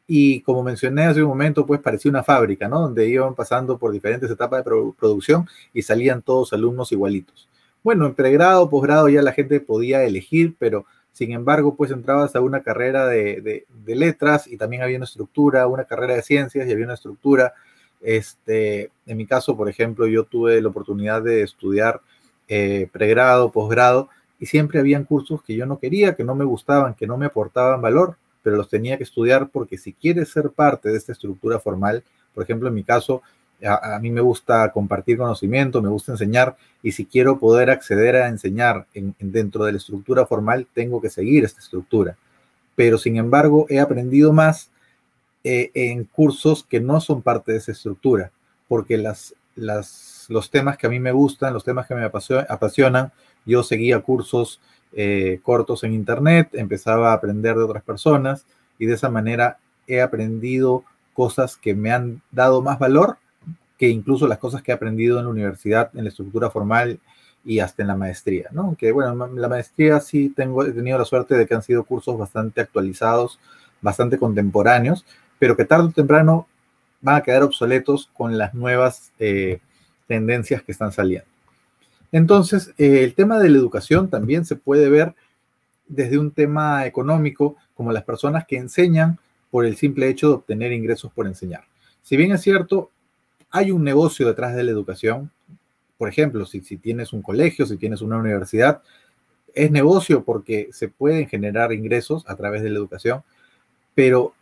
Y como mencioné hace un momento, pues parecía una fábrica, ¿no? Donde iban pasando por diferentes etapas de producción y salían todos alumnos igualitos. Bueno, en pregrado, posgrado ya la gente podía elegir, pero sin embargo, pues entrabas a una carrera de, letras y también había una estructura, una carrera de ciencias y había una estructura. Este, en mi caso, por ejemplo, yo tuve la oportunidad de estudiar eh, pregrado, posgrado, y siempre habían cursos que yo no quería, que no me gustaban, que no me aportaban valor, pero los tenía que estudiar porque si quieres ser parte de esta estructura formal, por ejemplo, en mi caso, a, mí me gusta compartir conocimiento, me gusta enseñar y si quiero poder acceder a enseñar dentro de la estructura formal, tengo que seguir esta estructura. Pero sin embargo, he aprendido más eh, en cursos que no son parte de esa estructura, porque las, los temas que a mí me gustan, los temas que me apasionan, yo seguía cursos eh, cortos en Internet, empezaba a aprender de otras personas y de esa manera he aprendido cosas que me han dado más valor que incluso las cosas que he aprendido en la universidad, en la estructura formal y hasta en la maestría, ¿no? Que bueno, la maestría sí tengo, he tenido la suerte de que han sido cursos bastante actualizados, bastante contemporáneos, pero que tarde o temprano van a quedar obsoletos con las nuevas eh, tendencias que están saliendo. Entonces, eh, el tema de la educación también se puede ver desde un tema económico, como las personas que enseñan por el simple hecho de obtener ingresos por enseñar. Si bien es cierto, hay un negocio detrás de la educación. Por ejemplo, si, tienes un colegio, si tienes una universidad, es negocio porque se pueden generar ingresos a través de la educación, pero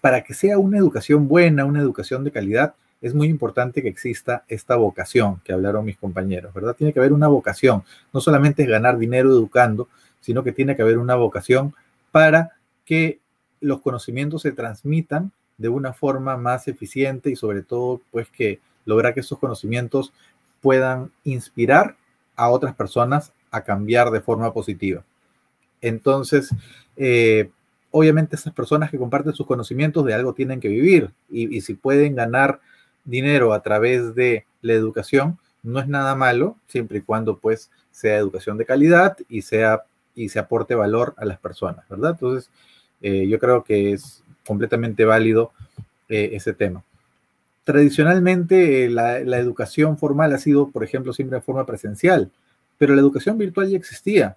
para que sea una educación buena, una educación de calidad, es muy importante que exista esta vocación que hablaron mis compañeros, ¿verdad? Tiene que haber una vocación, no solamente es ganar dinero educando, sino que tiene que haber una vocación para que los conocimientos se transmitan de una forma más eficiente y sobre todo, pues que lograr que estos conocimientos puedan inspirar a otras personas a cambiar de forma positiva. Entonces, eh, obviamente esas personas que comparten sus conocimientos de algo tienen que vivir y, si pueden ganar dinero a través de la educación, no es nada malo, siempre y cuando pues sea educación de calidad y sea y se aporte valor a las personas, ¿verdad? Entonces, eh, yo creo que es completamente válido eh, ese tema. Tradicionalmente, la, la, educación formal ha sido, por ejemplo, siempre en forma presencial, pero la educación virtual ya existía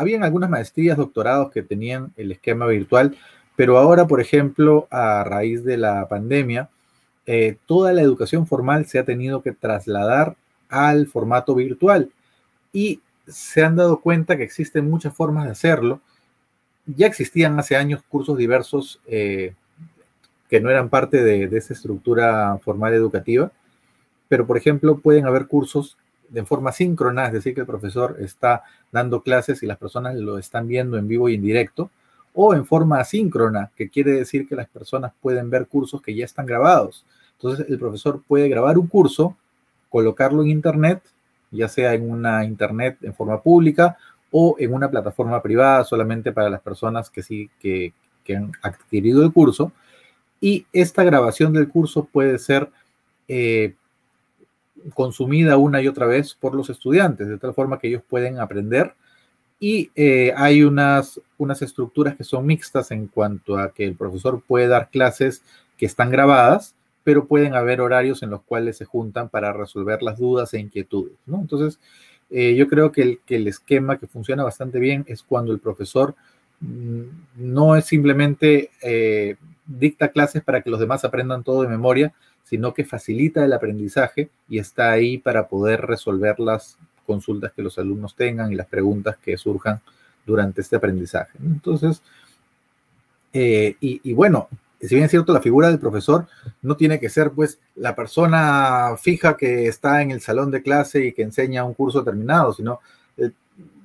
habían algunas maestrías, doctorados que tenían el esquema virtual, pero ahora, por ejemplo, a raíz de la pandemia, eh, toda la educación formal se ha tenido que trasladar al formato virtual y se han dado cuenta que existen muchas formas de hacerlo. Ya existían hace años cursos diversos eh, que no eran parte de, de esa estructura formal educativa, pero por ejemplo pueden haber cursos de forma síncrona, es decir, que el profesor está dando clases y las personas lo están viendo en vivo y en directo, o en forma asíncrona, que quiere decir que las personas pueden ver cursos que ya están grabados. Entonces, el profesor puede grabar un curso, colocarlo en Internet, ya sea en una Internet en forma pública o en una plataforma privada solamente para las personas que sí, que, han adquirido el curso. Y esta grabación del curso puede ser eh, consumida una y otra vez por los estudiantes, de tal forma que ellos pueden aprender. Y eh, hay unas, unas estructuras que son mixtas en cuanto a que el profesor puede dar clases que están grabadas, pero pueden haber horarios en los cuales se juntan para resolver las dudas e inquietudes. ¿no? Entonces, eh, yo creo que el, que el esquema que funciona bastante bien es cuando el profesor mm, no es simplemente eh, dicta clases para que los demás aprendan todo de memoria, sino que facilita el aprendizaje y está ahí para poder resolver las consultas que los alumnos tengan y las preguntas que surjan durante este aprendizaje. Entonces, eh, y, bueno, si bien es cierto, la figura del profesor no tiene que ser pues la persona fija que está en el salón de clase y que enseña un curso terminado, sino eh,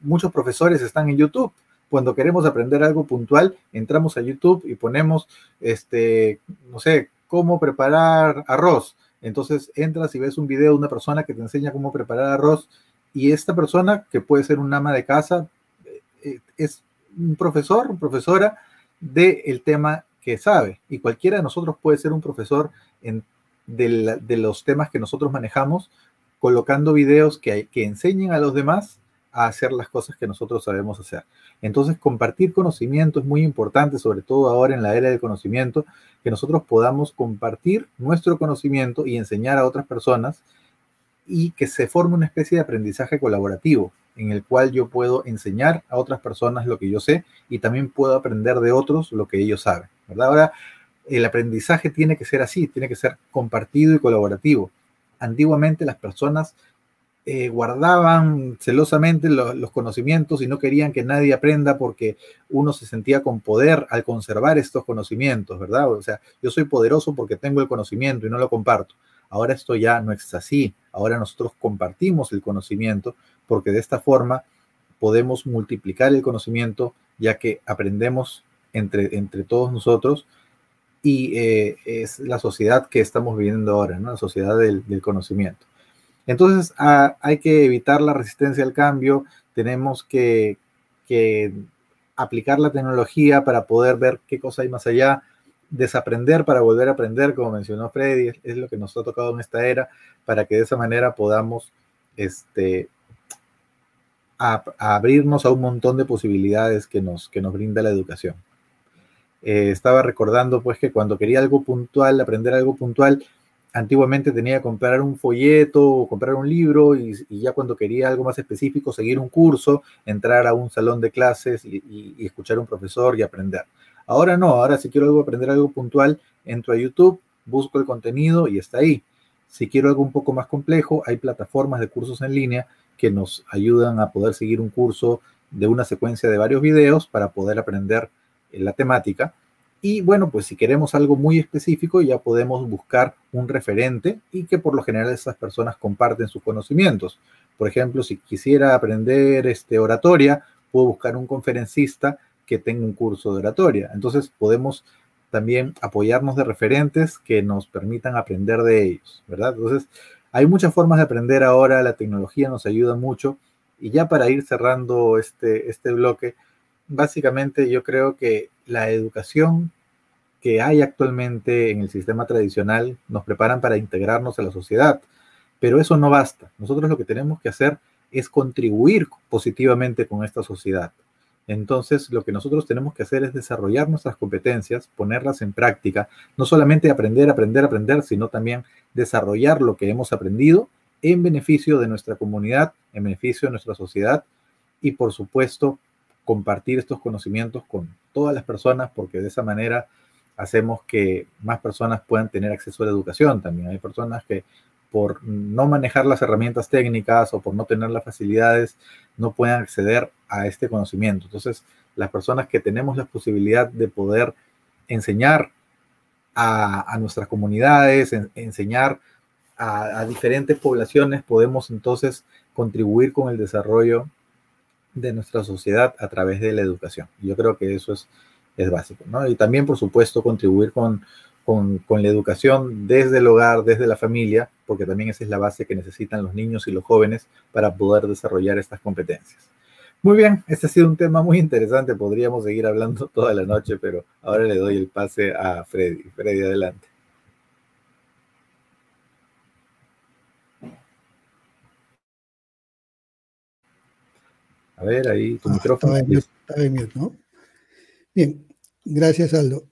muchos profesores están en YouTube. Cuando queremos aprender algo puntual, entramos a YouTube y ponemos, este, no sé, cómo preparar arroz. Entonces entras y ves un video de una persona que te enseña cómo preparar arroz y esta persona, que puede ser un ama de casa, eh, eh, es un profesor, profesora del tema que sabe. Y cualquiera de nosotros puede ser un profesor en, de, los temas que nosotros manejamos, colocando videos que, que enseñen a los demás a hacer las cosas que nosotros sabemos hacer. Entonces, compartir conocimiento es muy importante, sobre todo ahora en la era del conocimiento, que nosotros podamos compartir nuestro conocimiento y enseñar a otras personas y que se forme una especie de aprendizaje colaborativo en el cual yo puedo enseñar a otras personas lo que yo sé y también puedo aprender de otros lo que ellos saben, ¿verdad? Ahora, el aprendizaje tiene que ser así, tiene que ser compartido y colaborativo. Antiguamente las personas eh, guardaban celosamente los conocimientos y no querían que nadie aprenda porque uno se sentía con poder al conservar estos conocimientos, ¿verdad? O sea, yo soy poderoso porque tengo el conocimiento y no lo comparto. Ahora esto ya no es así. Ahora nosotros compartimos el conocimiento porque de esta forma podemos multiplicar el conocimiento ya que aprendemos entre, entre todos nosotros y eh, es la sociedad que estamos viviendo ahora. La sociedad del, conocimiento. Entonces hay que evitar la resistencia al cambio, tenemos que, aplicar la tecnología para poder ver qué cosa hay más allá, desaprender para volver a aprender, como mencionó Freddy, es, lo que nos ha tocado en esta era, para que de esa manera podamos este, abrirnos a un montón de posibilidades que nos, que nos brinda la educación. Eh, estaba recordando pues que cuando quería algo puntual, aprender algo puntual, antiguamente tenía que comprar un folleto o comprar un libro y, ya cuando quería algo más específico, seguir un curso, entrar a un salón de clases y, escuchar a un profesor y aprender. Ahora no, ahora si quiero algo, aprender algo puntual, entro a YouTube, busco el contenido y está ahí. Si quiero algo un poco más complejo, hay plataformas de cursos en línea que nos ayudan a poder seguir un curso de una secuencia de varios videos para poder aprender la temática y bueno, pues si queremos algo muy específico, ya podemos buscar un referente y que por lo general esas personas comparten sus conocimientos. Por ejemplo, si quisiera aprender este, oratoria, puedo buscar un conferencista que tenga un curso de oratoria. Entonces podemos también apoyarnos de referentes que nos permitan aprender de ellos, ¿verdad? Entonces, hay muchas formas de aprender ahora, la tecnología nos ayuda mucho. Y ya para ir cerrando este, este bloque, básicamente yo creo que la educación que hay actualmente en el sistema tradicional nos preparan para integrarnos a la sociedad, pero eso no basta. Nosotros lo que tenemos que hacer es contribuir positivamente con esta sociedad. Entonces, lo que nosotros tenemos que hacer es desarrollar nuestras competencias, ponerlas en práctica, no solamente aprender, aprender, aprender, sino también desarrollar lo que hemos aprendido en beneficio de nuestra comunidad, en beneficio de nuestra sociedad y, por supuesto, compartir estos conocimientos con todas las personas, porque de esa manera hacemos que más personas puedan tener acceso a la educación también. Hay personas que por no manejar las herramientas técnicas o por no tener las facilidades, no pueden acceder a este conocimiento. Entonces, las personas que tenemos la posibilidad de poder enseñar a, nuestras comunidades, enseñar a, diferentes poblaciones, podemos entonces contribuir con el desarrollo de nuestra sociedad a través de la educación. Yo creo que eso es, es básico. Y también, por supuesto, contribuir con, con, con, la educación desde el hogar, desde la familia, porque también esa es la base que necesitan los niños y los jóvenes para poder desarrollar estas competencias. Muy bien, este ha sido un tema muy interesante, podríamos seguir hablando toda la noche, pero ahora le doy el pase a Freddy. Freddy, adelante. A ver, ahí tu ah, micrófono. Está ¿no? Bien, gracias Aldo.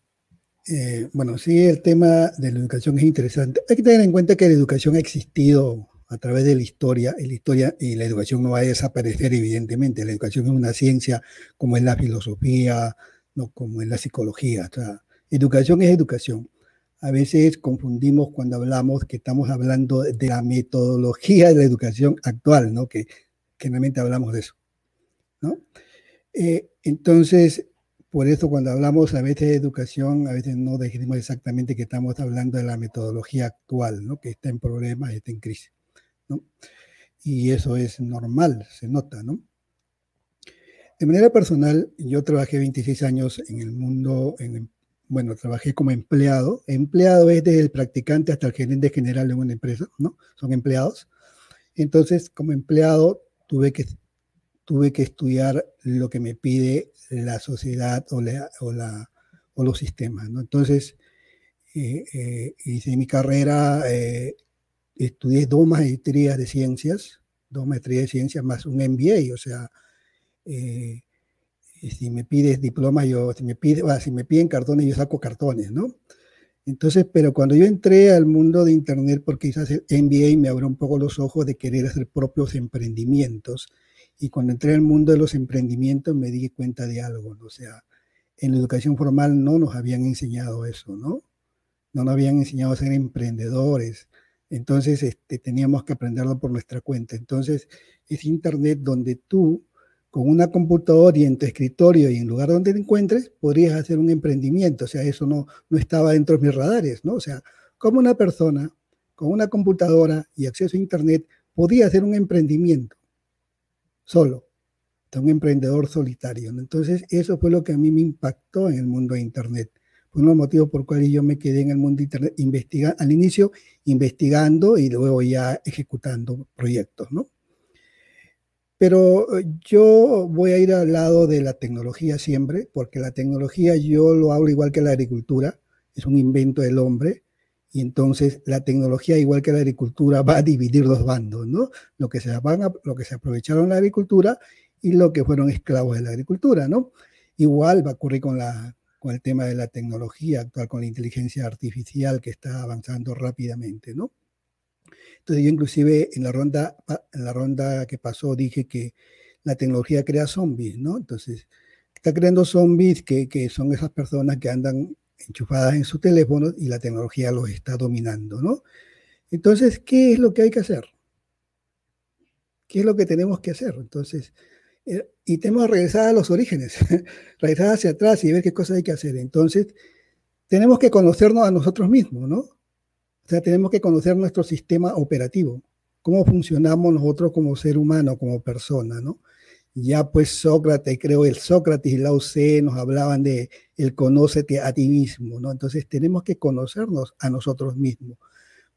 Eh, bueno, sí, el tema de la educación es interesante. Hay que tener en cuenta que la educación ha existido a través de la historia, y la historia y la educación no va a desaparecer, evidentemente. La educación es una ciencia como es la filosofía, no como es la psicología. O sea, educación es educación. A veces confundimos cuando hablamos que estamos hablando de la metodología de la educación actual, ¿no? Que generalmente hablamos de eso, ¿no? Eh, entonces, por eso cuando hablamos a veces de educación, a veces no definimos exactamente que estamos hablando de la metodología actual, ¿no? que está en problemas, está en crisis. ¿no? Y eso es normal, se nota. ¿no? De manera personal, yo trabajé 26 años en el mundo, en, bueno, trabajé como empleado. Empleado es desde el practicante hasta el gerente general de una empresa, ¿no? Son empleados. Entonces, como empleado, tuve que tuve que estudiar lo que me pide la sociedad o, o, los sistemas. ¿no? Entonces, eh, eh, hice mi carrera, eh, estudié dos maestrías de ciencias, dos maestrías de ciencias más un MBA, o sea, si me pides diploma, yo, si me, pide, si me piden cartones, yo saco cartones, ¿no? Entonces, pero cuando yo entré al mundo de Internet, porque quizás el MBA me abrió un poco los ojos de querer hacer propios emprendimientos, y cuando entré al mundo de los emprendimientos me di cuenta de algo, ¿no? o sea, en la educación formal no nos habían enseñado eso, ¿no? No nos habían enseñado a ser emprendedores. Entonces este, teníamos que aprenderlo por nuestra cuenta. Entonces es Internet donde tú, con una computadora y en tu escritorio y en lugar donde te encuentres, podrías hacer un emprendimiento. O sea, eso no, no estaba dentro de mis radares, ¿no? O sea, como una persona con una computadora y acceso a Internet podía hacer un emprendimiento solo, de un emprendedor solitario. Entonces, eso fue lo que a mí me impactó en el mundo de Internet. Fue uno de los motivos por los cuales yo me quedé en el mundo de Internet, investiga, al inicio investigando y luego ya ejecutando proyectos, ¿no? Pero eh, yo voy a ir al lado de la tecnología siempre, porque la tecnología yo lo hablo igual que la agricultura, es un invento del hombre, y entonces la tecnología, igual que la agricultura, va a dividir los bandos, ¿no? Lo que se, van lo que se aprovecharon la agricultura y lo que fueron esclavos de la agricultura, ¿no? Igual va a ocurrir con, la, con el tema de la tecnología actual, con la inteligencia artificial que está avanzando rápidamente, ¿no? Entonces yo inclusive en la ronda, en la ronda que pasó dije que la tecnología crea zombies, ¿no? Entonces está creando zombies que, que son esas personas que andan enchufadas en su teléfono y la tecnología los está dominando, ¿no? Entonces, ¿qué es lo que hay que hacer? ¿Qué es lo que tenemos que hacer? Entonces, eh, y tenemos que regresar a los orígenes, regresar hacia atrás y ver qué cosas hay que hacer. Entonces, tenemos que conocernos a nosotros mismos, ¿no? O sea, tenemos que conocer nuestro sistema operativo, cómo funcionamos nosotros como ser humano, como persona, ¿no? Ya pues Sócrates, creo el Sócrates y Lao nos hablaban de el conócete a ti mismo, ¿no? Entonces tenemos que conocernos a nosotros mismos,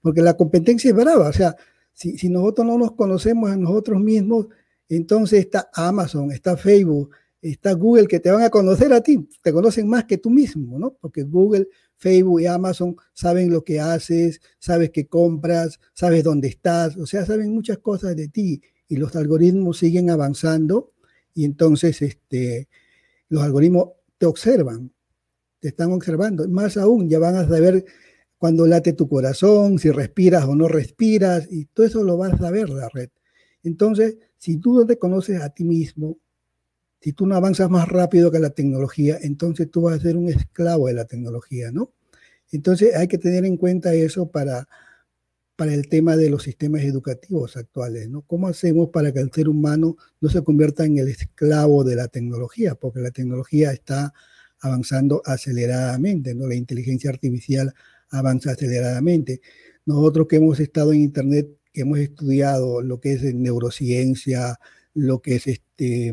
porque la competencia es brava, o sea, si, si nosotros no nos conocemos a nosotros mismos, entonces está Amazon, está Facebook, está Google que te van a conocer a ti, te conocen más que tú mismo, ¿no? Porque Google, Facebook y Amazon saben lo que haces, sabes qué compras, sabes dónde estás, o sea, saben muchas cosas de ti y los algoritmos siguen avanzando y entonces este, los algoritmos te observan, te están observando. Más aún, ya van a saber cuando late tu corazón, si respiras o no respiras, y todo eso lo vas a saber la red. Entonces, si tú no te conoces a ti mismo, si tú no avanzas más rápido que la tecnología, entonces tú vas a ser un esclavo de la tecnología, ¿no? Entonces hay que tener en cuenta eso para para el tema de los sistemas educativos actuales, ¿no? ¿Cómo hacemos para que el ser humano no se convierta en el esclavo de la tecnología? Porque la tecnología está avanzando aceleradamente, ¿no? La inteligencia artificial avanza aceleradamente. Nosotros que hemos estado en Internet, que hemos estudiado lo que es neurociencia, lo que es este,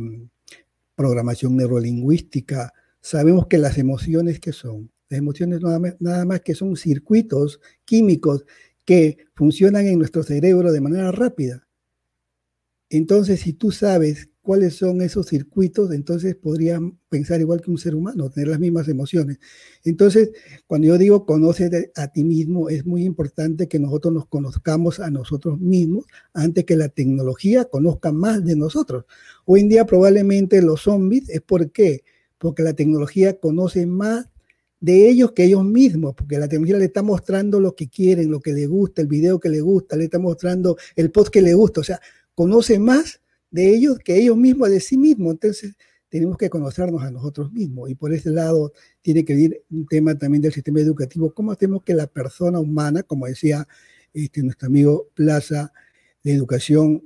programación neurolingüística, sabemos que las emociones que son, las emociones nada más, nada más que son circuitos químicos que funcionan en nuestro cerebro de manera rápida. Entonces, si tú sabes cuáles son esos circuitos, entonces podrías pensar igual que un ser humano, tener las mismas emociones. Entonces, cuando yo digo conoce a ti mismo, es muy importante que nosotros nos conozcamos a nosotros mismos antes que la tecnología conozca más de nosotros. Hoy en día probablemente los zombies es por qué, porque la tecnología conoce más de ellos que ellos mismos, porque la tecnología le está mostrando lo que quieren, lo que le gusta, el video que le gusta, le está mostrando el post que le gusta, o sea, conoce más de ellos que ellos mismos de sí mismos. Entonces, tenemos que conocernos a nosotros mismos y por ese lado tiene que ir un tema también del sistema educativo, cómo hacemos que la persona humana, como decía este, nuestro amigo Plaza, la educación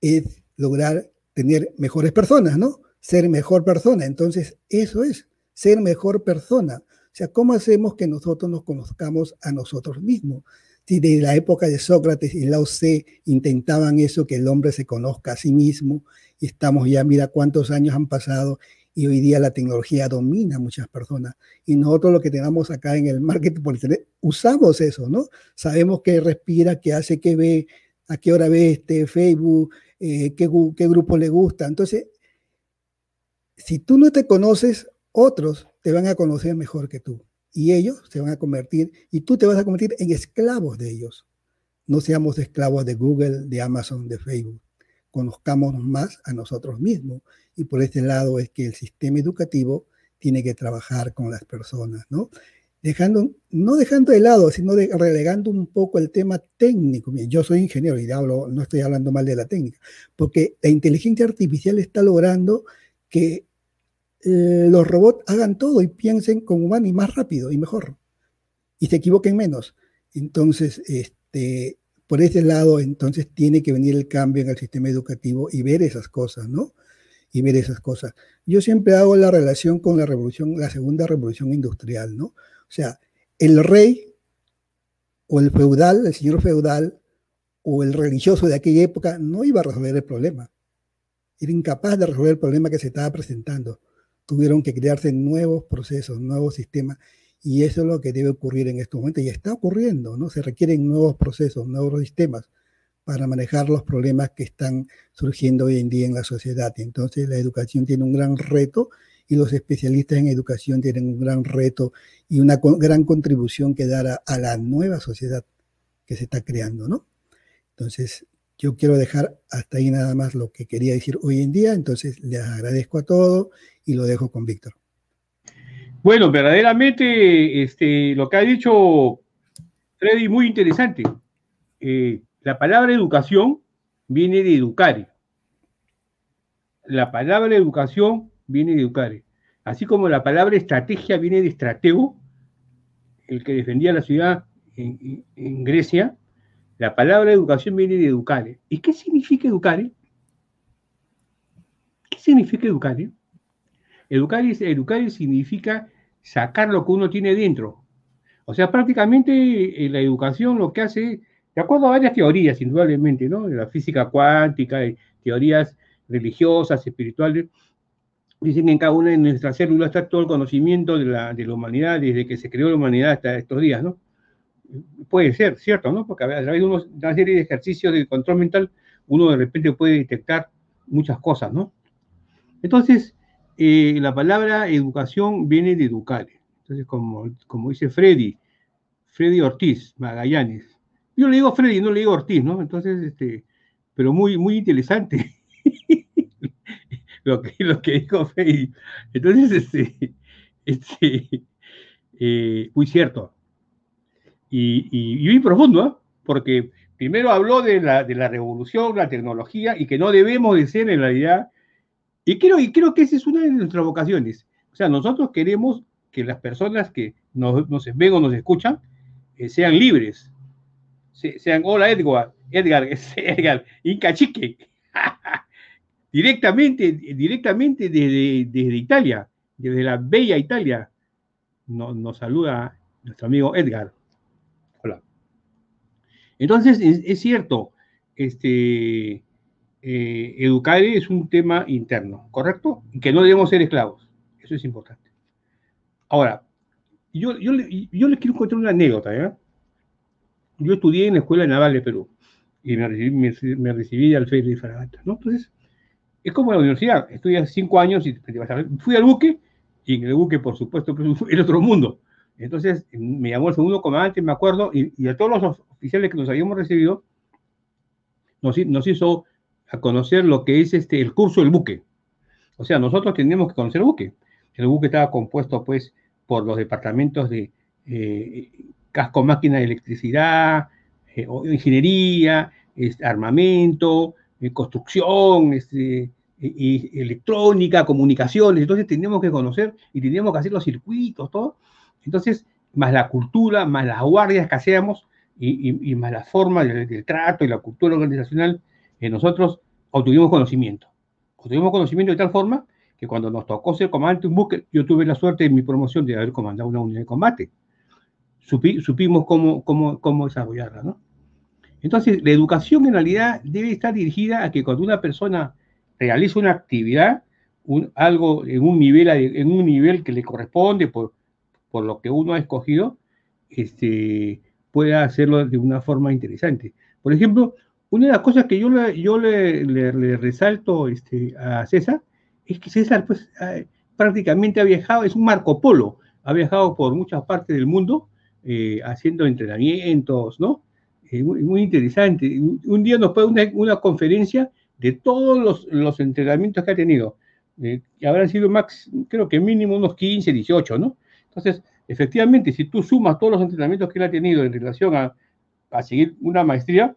es lograr tener mejores personas, ¿no? Ser mejor persona. Entonces, eso es, ser mejor persona. O sea, ¿cómo hacemos que nosotros nos conozcamos a nosotros mismos? Si de la época de Sócrates y Lao Tse intentaban eso, que el hombre se conozca a sí mismo, y estamos ya, mira cuántos años han pasado, y hoy día la tecnología domina a muchas personas. Y nosotros lo que tenemos acá en el marketing por internet, usamos eso, ¿no? Sabemos qué respira, qué hace, qué ve, a qué hora ve este Facebook, eh, qué, qué grupo le gusta. Entonces, si tú no te conoces, otros te van a conocer mejor que tú y ellos se van a convertir y tú te vas a convertir en esclavos de ellos. No seamos esclavos de Google, de Amazon, de Facebook. Conozcamos más a nosotros mismos y por este lado es que el sistema educativo tiene que trabajar con las personas, ¿no? Dejando, no dejando de lado, sino relegando un poco el tema técnico. Yo soy ingeniero y hablo, no estoy hablando mal de la técnica, porque la inteligencia artificial está logrando que eh, los robots hagan todo y piensen como humano y más rápido y mejor. Y se equivoquen menos. Entonces, este, por ese lado, entonces tiene que venir el cambio en el sistema educativo y ver esas cosas, ¿no? Y ver esas cosas. Yo siempre hago la relación con la revolución, la segunda revolución industrial, ¿no? O sea, el rey o el feudal, el señor feudal o el religioso de aquella época no iba a resolver el problema. Era incapaz de resolver el problema que se estaba presentando tuvieron que crearse nuevos procesos, nuevos sistemas, y eso es lo que debe ocurrir en estos momentos, y está ocurriendo, ¿no? Se requieren nuevos procesos, nuevos sistemas para manejar los problemas que están surgiendo hoy en día en la sociedad. Entonces la educación tiene un gran reto y los especialistas en educación tienen un gran reto y una gran contribución que dar a, a la nueva sociedad que se está creando, ¿no? Entonces, yo quiero dejar hasta ahí nada más lo que quería decir hoy en día, entonces les agradezco a todos y lo dejo con Víctor. Bueno, verdaderamente este, lo que ha dicho Freddy, muy interesante. Eh, la palabra educación viene de educar. La palabra educación viene de educar. Así como la palabra estrategia viene de estratego, el que defendía la ciudad en, en Grecia, la palabra educación viene de educar. ¿Y qué significa educar? ¿Qué significa educar? Educar, educar significa sacar lo que uno tiene dentro. O sea, prácticamente eh, la educación lo que hace, de acuerdo a varias teorías, indudablemente, ¿no? De la física cuántica, teorías religiosas, espirituales, dicen que en cada una de nuestras células está todo el conocimiento de la, de la humanidad desde que se creó la humanidad hasta estos días, ¿no? Puede ser, ¿cierto? ¿no? Porque a través de una serie de ejercicios de control mental, uno de repente puede detectar muchas cosas, ¿no? Entonces, la palabra educación viene de educare. Entonces, como, como dice Freddy, Freddy Ortiz, Magallanes. Yo le digo Freddy, no le digo Ortiz, ¿no? Entonces, este, pero muy, muy interesante lo, que, lo que dijo Freddy. Entonces, este, este eh, muy cierto. Y, y, muy profundo, ¿eh? porque primero habló de la, de la revolución, la tecnología, y que no debemos de ser en realidad y creo, y creo que esa es una de nuestras vocaciones. O sea, nosotros queremos que las personas que nos, nos ven o nos escuchan eh, sean libres. sean, hola Edgar, Edgar, Edgar, Inca Chique. directamente, directamente desde, desde Italia, desde la bella Italia, nos, nos saluda nuestro amigo Edgar. Hola. Entonces, es, es cierto, este, eh, educar es un tema interno, ¿correcto? Que no debemos ser esclavos. Eso es importante. Ahora, yo, yo, yo les quiero contar una anécdota. ¿ya? Yo estudié en la Escuela Naval de Perú y me recibí, me, recibí de alférez de fragata, ¿no? Entonces, es como la universidad. Estudié cinco años y fui al buque y en el buque, por supuesto, pues, el otro mundo. Entonces, me llamó el segundo comandante, me acuerdo, y, y a todos los oficiales que nos habíamos recibido, nos, nos hizo a conocer lo que es este, el curso del buque. O sea, nosotros tenemos que conocer el buque. El buque estaba compuesto, pues, por los departamentos de eh, casco, máquina de electricidad, eh, ingeniería, armamento, eh, construcción, este, y electrónica, comunicaciones. Entonces, tenemos que conocer y tenemos que hacer los circuitos, todo. Entonces, más la cultura, más las guardias que hacíamos y, más la forma del trato y la cultura organizacional nosotros obtuvimos conocimiento. Obtuvimos conocimiento de tal forma que cuando nos tocó ser comandante un buque, yo tuve la suerte en mi promoción de haber comandado una unidad de combate. supimos cómo, cómo, cómo desarrollarla, ¿no? Entonces, la educación en realidad debe estar dirigida a que cuando una persona realiza una actividad, algo en un, nivel, en un nivel que le corresponde por, por lo que uno ha escogido, este, pueda hacerlo de una forma interesante. Por ejemplo, una de las cosas que yo le, yo le, resalto este, a César es que César pues, prácticamente ha viajado, es un Marco Polo, ha viajado por muchas partes del mundo eh, haciendo entrenamientos, ¿no? Eh, muy, interesante. Un, día nos fue una, una conferencia de todos los, los, entrenamientos que ha tenido. Eh, habrán sido max, creo que mínimo unos 15, 18, ¿no? Entonces, efectivamente, si tú sumas todos los entrenamientos que él ha tenido en relación a, a seguir una maestría,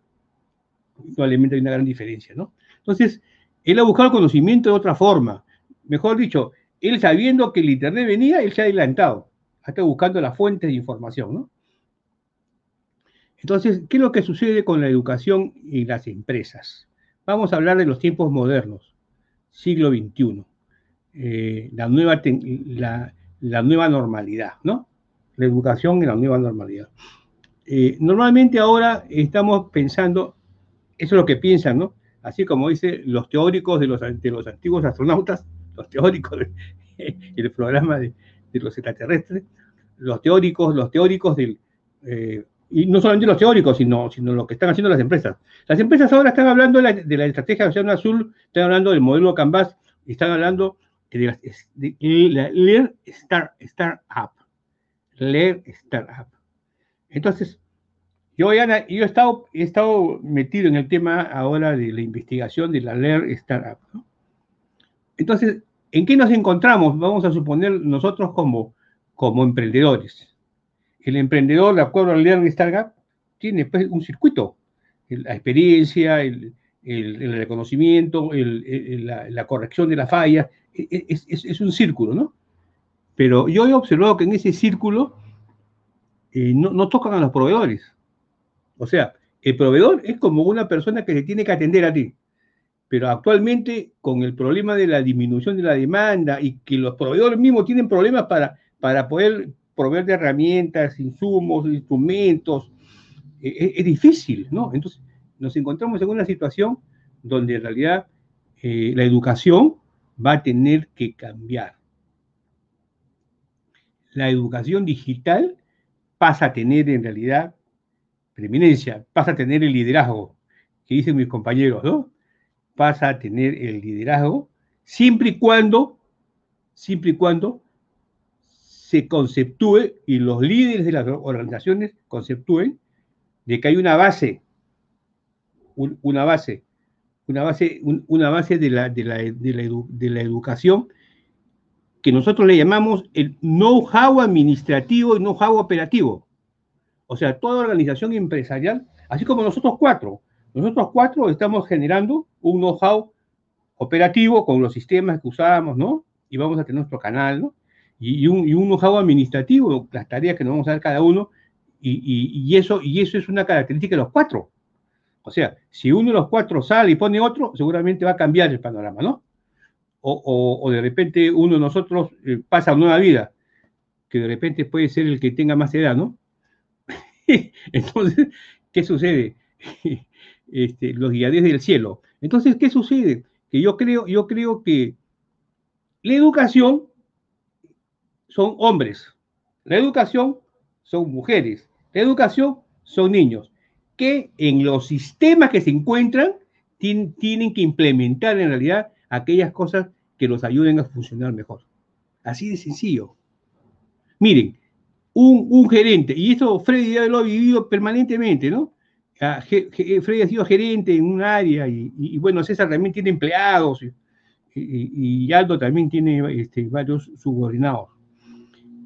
probablemente hay una gran diferencia, ¿no? Entonces, él ha buscado conocimiento de otra forma. Mejor dicho, él sabiendo que el Internet venía, él se ha adelantado. Ha estado buscando las fuentes de información, ¿no? Entonces, ¿qué es lo que sucede con la educación y las empresas? Vamos a hablar de los tiempos modernos, siglo XXI, eh, la, nueva la, nueva normalidad, ¿no? La educación y la nueva normalidad. Eh, normalmente ahora estamos pensando eso es lo que piensan, ¿no? Así como dicen los teóricos de los, de los antiguos astronautas, los teóricos del programa de, los extraterrestres, los teóricos, los teóricos del... Eh, y no solamente los teóricos, sino, sino lo que están haciendo las empresas. Las empresas ahora están hablando de la, de la estrategia de Océano Azul, están hablando del modelo Canvas, están hablando de la, de la Lear Startup. Lear Startup. Entonces, yo, he estado, he estado metido en el tema ahora de la investigación de la LER Startup. Entonces, ¿en qué nos encontramos? Vamos a suponer nosotros como, como emprendedores. El emprendedor, de acuerdo al LER Startup, tiene pues, un circuito. La experiencia, el, reconocimiento, la, corrección de la falla, e, e, es, un círculo, ¿no? Pero yo he observado que en ese círculo eh, no, no tocan a los proveedores o sea, el proveedor es como una persona que se tiene que atender a ti. Pero actualmente, con el problema de la disminución de la demanda y que los proveedores mismos tienen problemas para, para poder proveer de herramientas, insumos, instrumentos, e, e, es, difícil, ¿no? Entonces, nos encontramos en una situación donde en realidad eh, la educación va a tener que cambiar. La educación digital pasa a tener en realidad preeminencia, pasa a tener el liderazgo, que dicen mis compañeros. Pasa a tener el liderazgo siempre y cuando, siempre y cuando se conceptúe y los líderes de las organizaciones conceptúen de que hay una base, una base, una base, una base de la, de la, de la educación que nosotros le llamamos el know-how administrativo y know-how operativo. O sea, toda organización empresarial, así como nosotros cuatro, nosotros cuatro estamos generando un know-how operativo con los sistemas que usamos, ¿no? Y vamos a tener nuestro canal, ¿no? Y, un, y un know-how administrativo, las tareas que nos vamos a dar cada uno, y, eso, y eso es una característica de los cuatro. O sea, si uno de los cuatro sale y pone otro, seguramente va a cambiar el panorama, ¿no? o, de repente uno de nosotros eh, pasa a nueva vida, que de repente puede ser el que tenga más edad, ¿no? Entonces, ¿qué sucede? Este, los guiadores del cielo. Entonces, ¿qué sucede? Que yo creo, yo creo que la educación son hombres, la educación son mujeres, la educación son niños, que en los sistemas que se encuentran tienen que implementar en realidad aquellas cosas que los ayuden a funcionar mejor. Así de sencillo. Miren, un, gerente, y esto Freddy ya lo ha vivido permanentemente, ¿no? Ah, Freddy ha sido gerente en un área y, bueno, César también tiene empleados y, Aldo también tiene este, varios subordinados.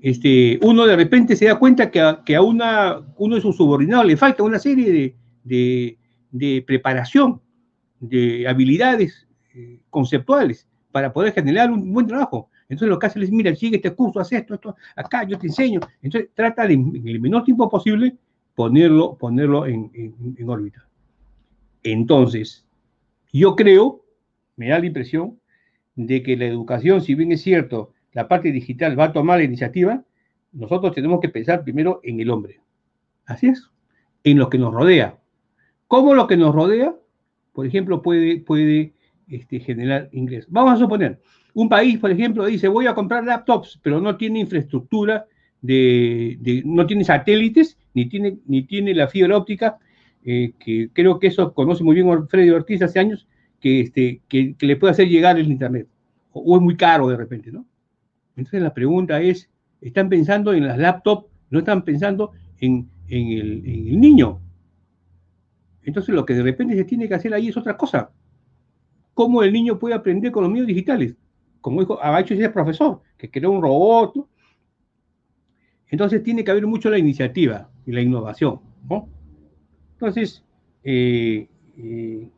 Este, uno de repente se da cuenta que a, que a una, uno de sus subordinados le falta una serie de, de, de preparación, de habilidades eh, conceptuales para poder generar un buen trabajo. Entonces lo que hace es, mira, sigue este curso, haz esto, esto, acá, yo te enseño. Entonces trata de, en el menor tiempo posible, ponerlo, ponerlo en, en, órbita. Entonces, yo creo, me da la impresión, de que la educación, si bien es cierto, la parte digital va a tomar la iniciativa, nosotros tenemos que pensar primero en el hombre. Así es, en lo que nos rodea. ¿Cómo lo que nos rodea, por ejemplo, puede, puede este, generar ingresos. Vamos a suponer, un país, por ejemplo, dice, voy a comprar laptops, pero no tiene infraestructura, de, no tiene satélites, ni tiene, ni tiene la fibra óptica, eh, que creo que eso conoce muy bien Freddy Ortiz hace años, que, este, que, le puede hacer llegar el Internet, o, es muy caro de repente, ¿no? Entonces la pregunta es, ¿están pensando en las laptops? ¿No están pensando en el niño? Entonces lo que de repente se tiene que hacer ahí es otra cosa cómo el niño puede aprender con los medios digitales. Como dijo, ha hecho ese profesor, que creó un robot. Entonces tiene que haber mucho la iniciativa y la innovación. Entonces, eh, eh,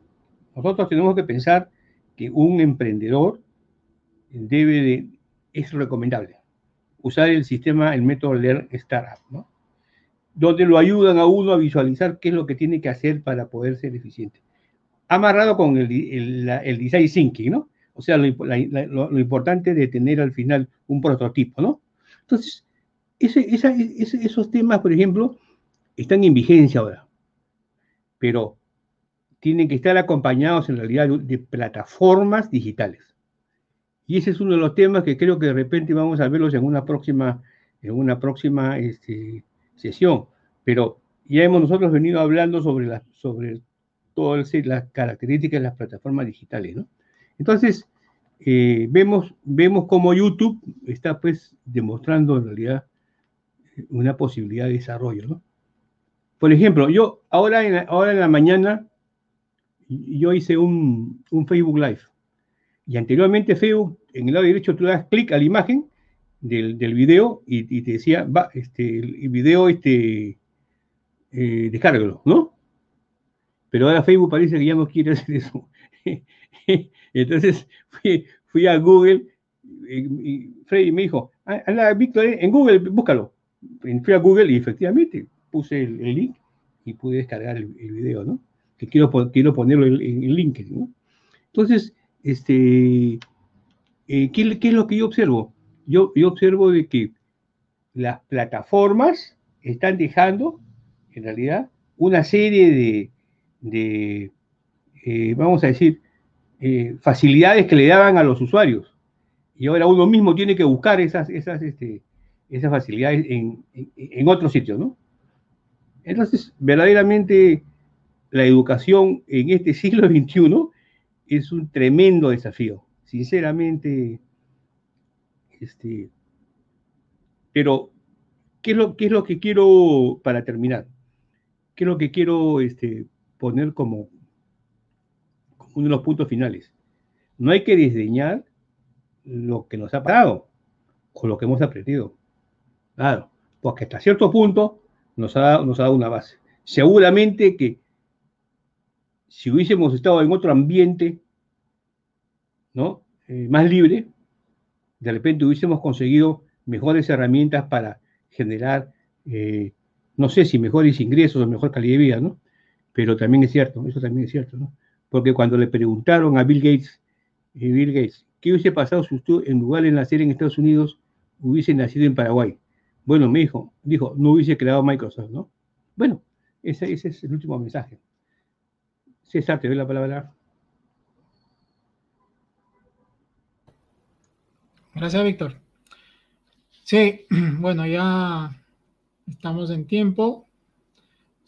nosotros tenemos que pensar que un emprendedor debe de, es recomendable usar el sistema, el método Learn Startup, ¿no? donde lo ayudan a uno a visualizar qué es lo que tiene que hacer para poder ser eficiente amarrado con el, el, design thinking, ¿no? O sea, lo, importante de tener al final un prototipo, ¿no? Entonces, esos temas, por ejemplo, están en vigencia ahora, pero tienen que estar acompañados en realidad de, plataformas digitales. Y ese es uno de los temas que creo que de repente vamos a verlos en una próxima, en una próxima este, sesión. Pero ya hemos nosotros venido hablando sobre, la, sobre todas las características de las plataformas digitales, ¿no? Entonces, eh, vemos, vemos cómo YouTube está pues demostrando en realidad una posibilidad de desarrollo, ¿no? Por ejemplo, yo ahora en la, ahora en la mañana yo hice un, un Facebook Live y anteriormente Facebook, en el lado derecho tú das clic a la imagen del, del video y, te decía, va, este, el video, este, eh, descárgalo, ¿no? Pero ahora Facebook parece que ya no quiere hacer eso. Entonces fui, a Google y Freddy me dijo, anda, ah, Víctor, en Google, búscalo. Fui a Google y efectivamente puse el, link y pude descargar el, video, ¿no? Que quiero, quiero ponerlo en, en LinkedIn, ¿no? Entonces, este, eh, ¿qué, es lo que yo observo? Yo, yo observo de que las plataformas están dejando, en realidad, una serie de, de, eh, vamos a decir, eh, facilidades que le daban a los usuarios. Y ahora uno mismo tiene que buscar esas, esas, este, esas facilidades en, en, otros sitios, ¿no? Entonces, verdaderamente, la educación en este siglo XXI es un tremendo desafío. Sinceramente, este, pero, ¿qué es, lo, ¿qué es lo que quiero para terminar? ¿Qué es lo que quiero este, poner como, uno de los puntos finales. No hay que desdeñar lo que nos ha parado o lo que hemos aprendido. Claro, porque hasta cierto punto nos ha, dado una base. Seguramente que si hubiésemos estado en otro ambiente, ¿no? Eh, más libre, de repente hubiésemos conseguido mejores herramientas para generar, eh, no sé si mejores ingresos o mejor calidad de vida, ¿no? Pero también es cierto, eso también es cierto, ¿no? porque cuando le preguntaron a Bill Gates, eh, Bill Gates, ¿qué hubiese pasado si usted en lugar de nacer en Estados Unidos hubiese nacido en Paraguay? Bueno, me dijo, dijo, no hubiese creado Microsoft, ¿no? Bueno, ese, ese es el último mensaje. César, te doy la palabra. Gracias, Víctor. Sí, bueno, ya estamos en tiempo.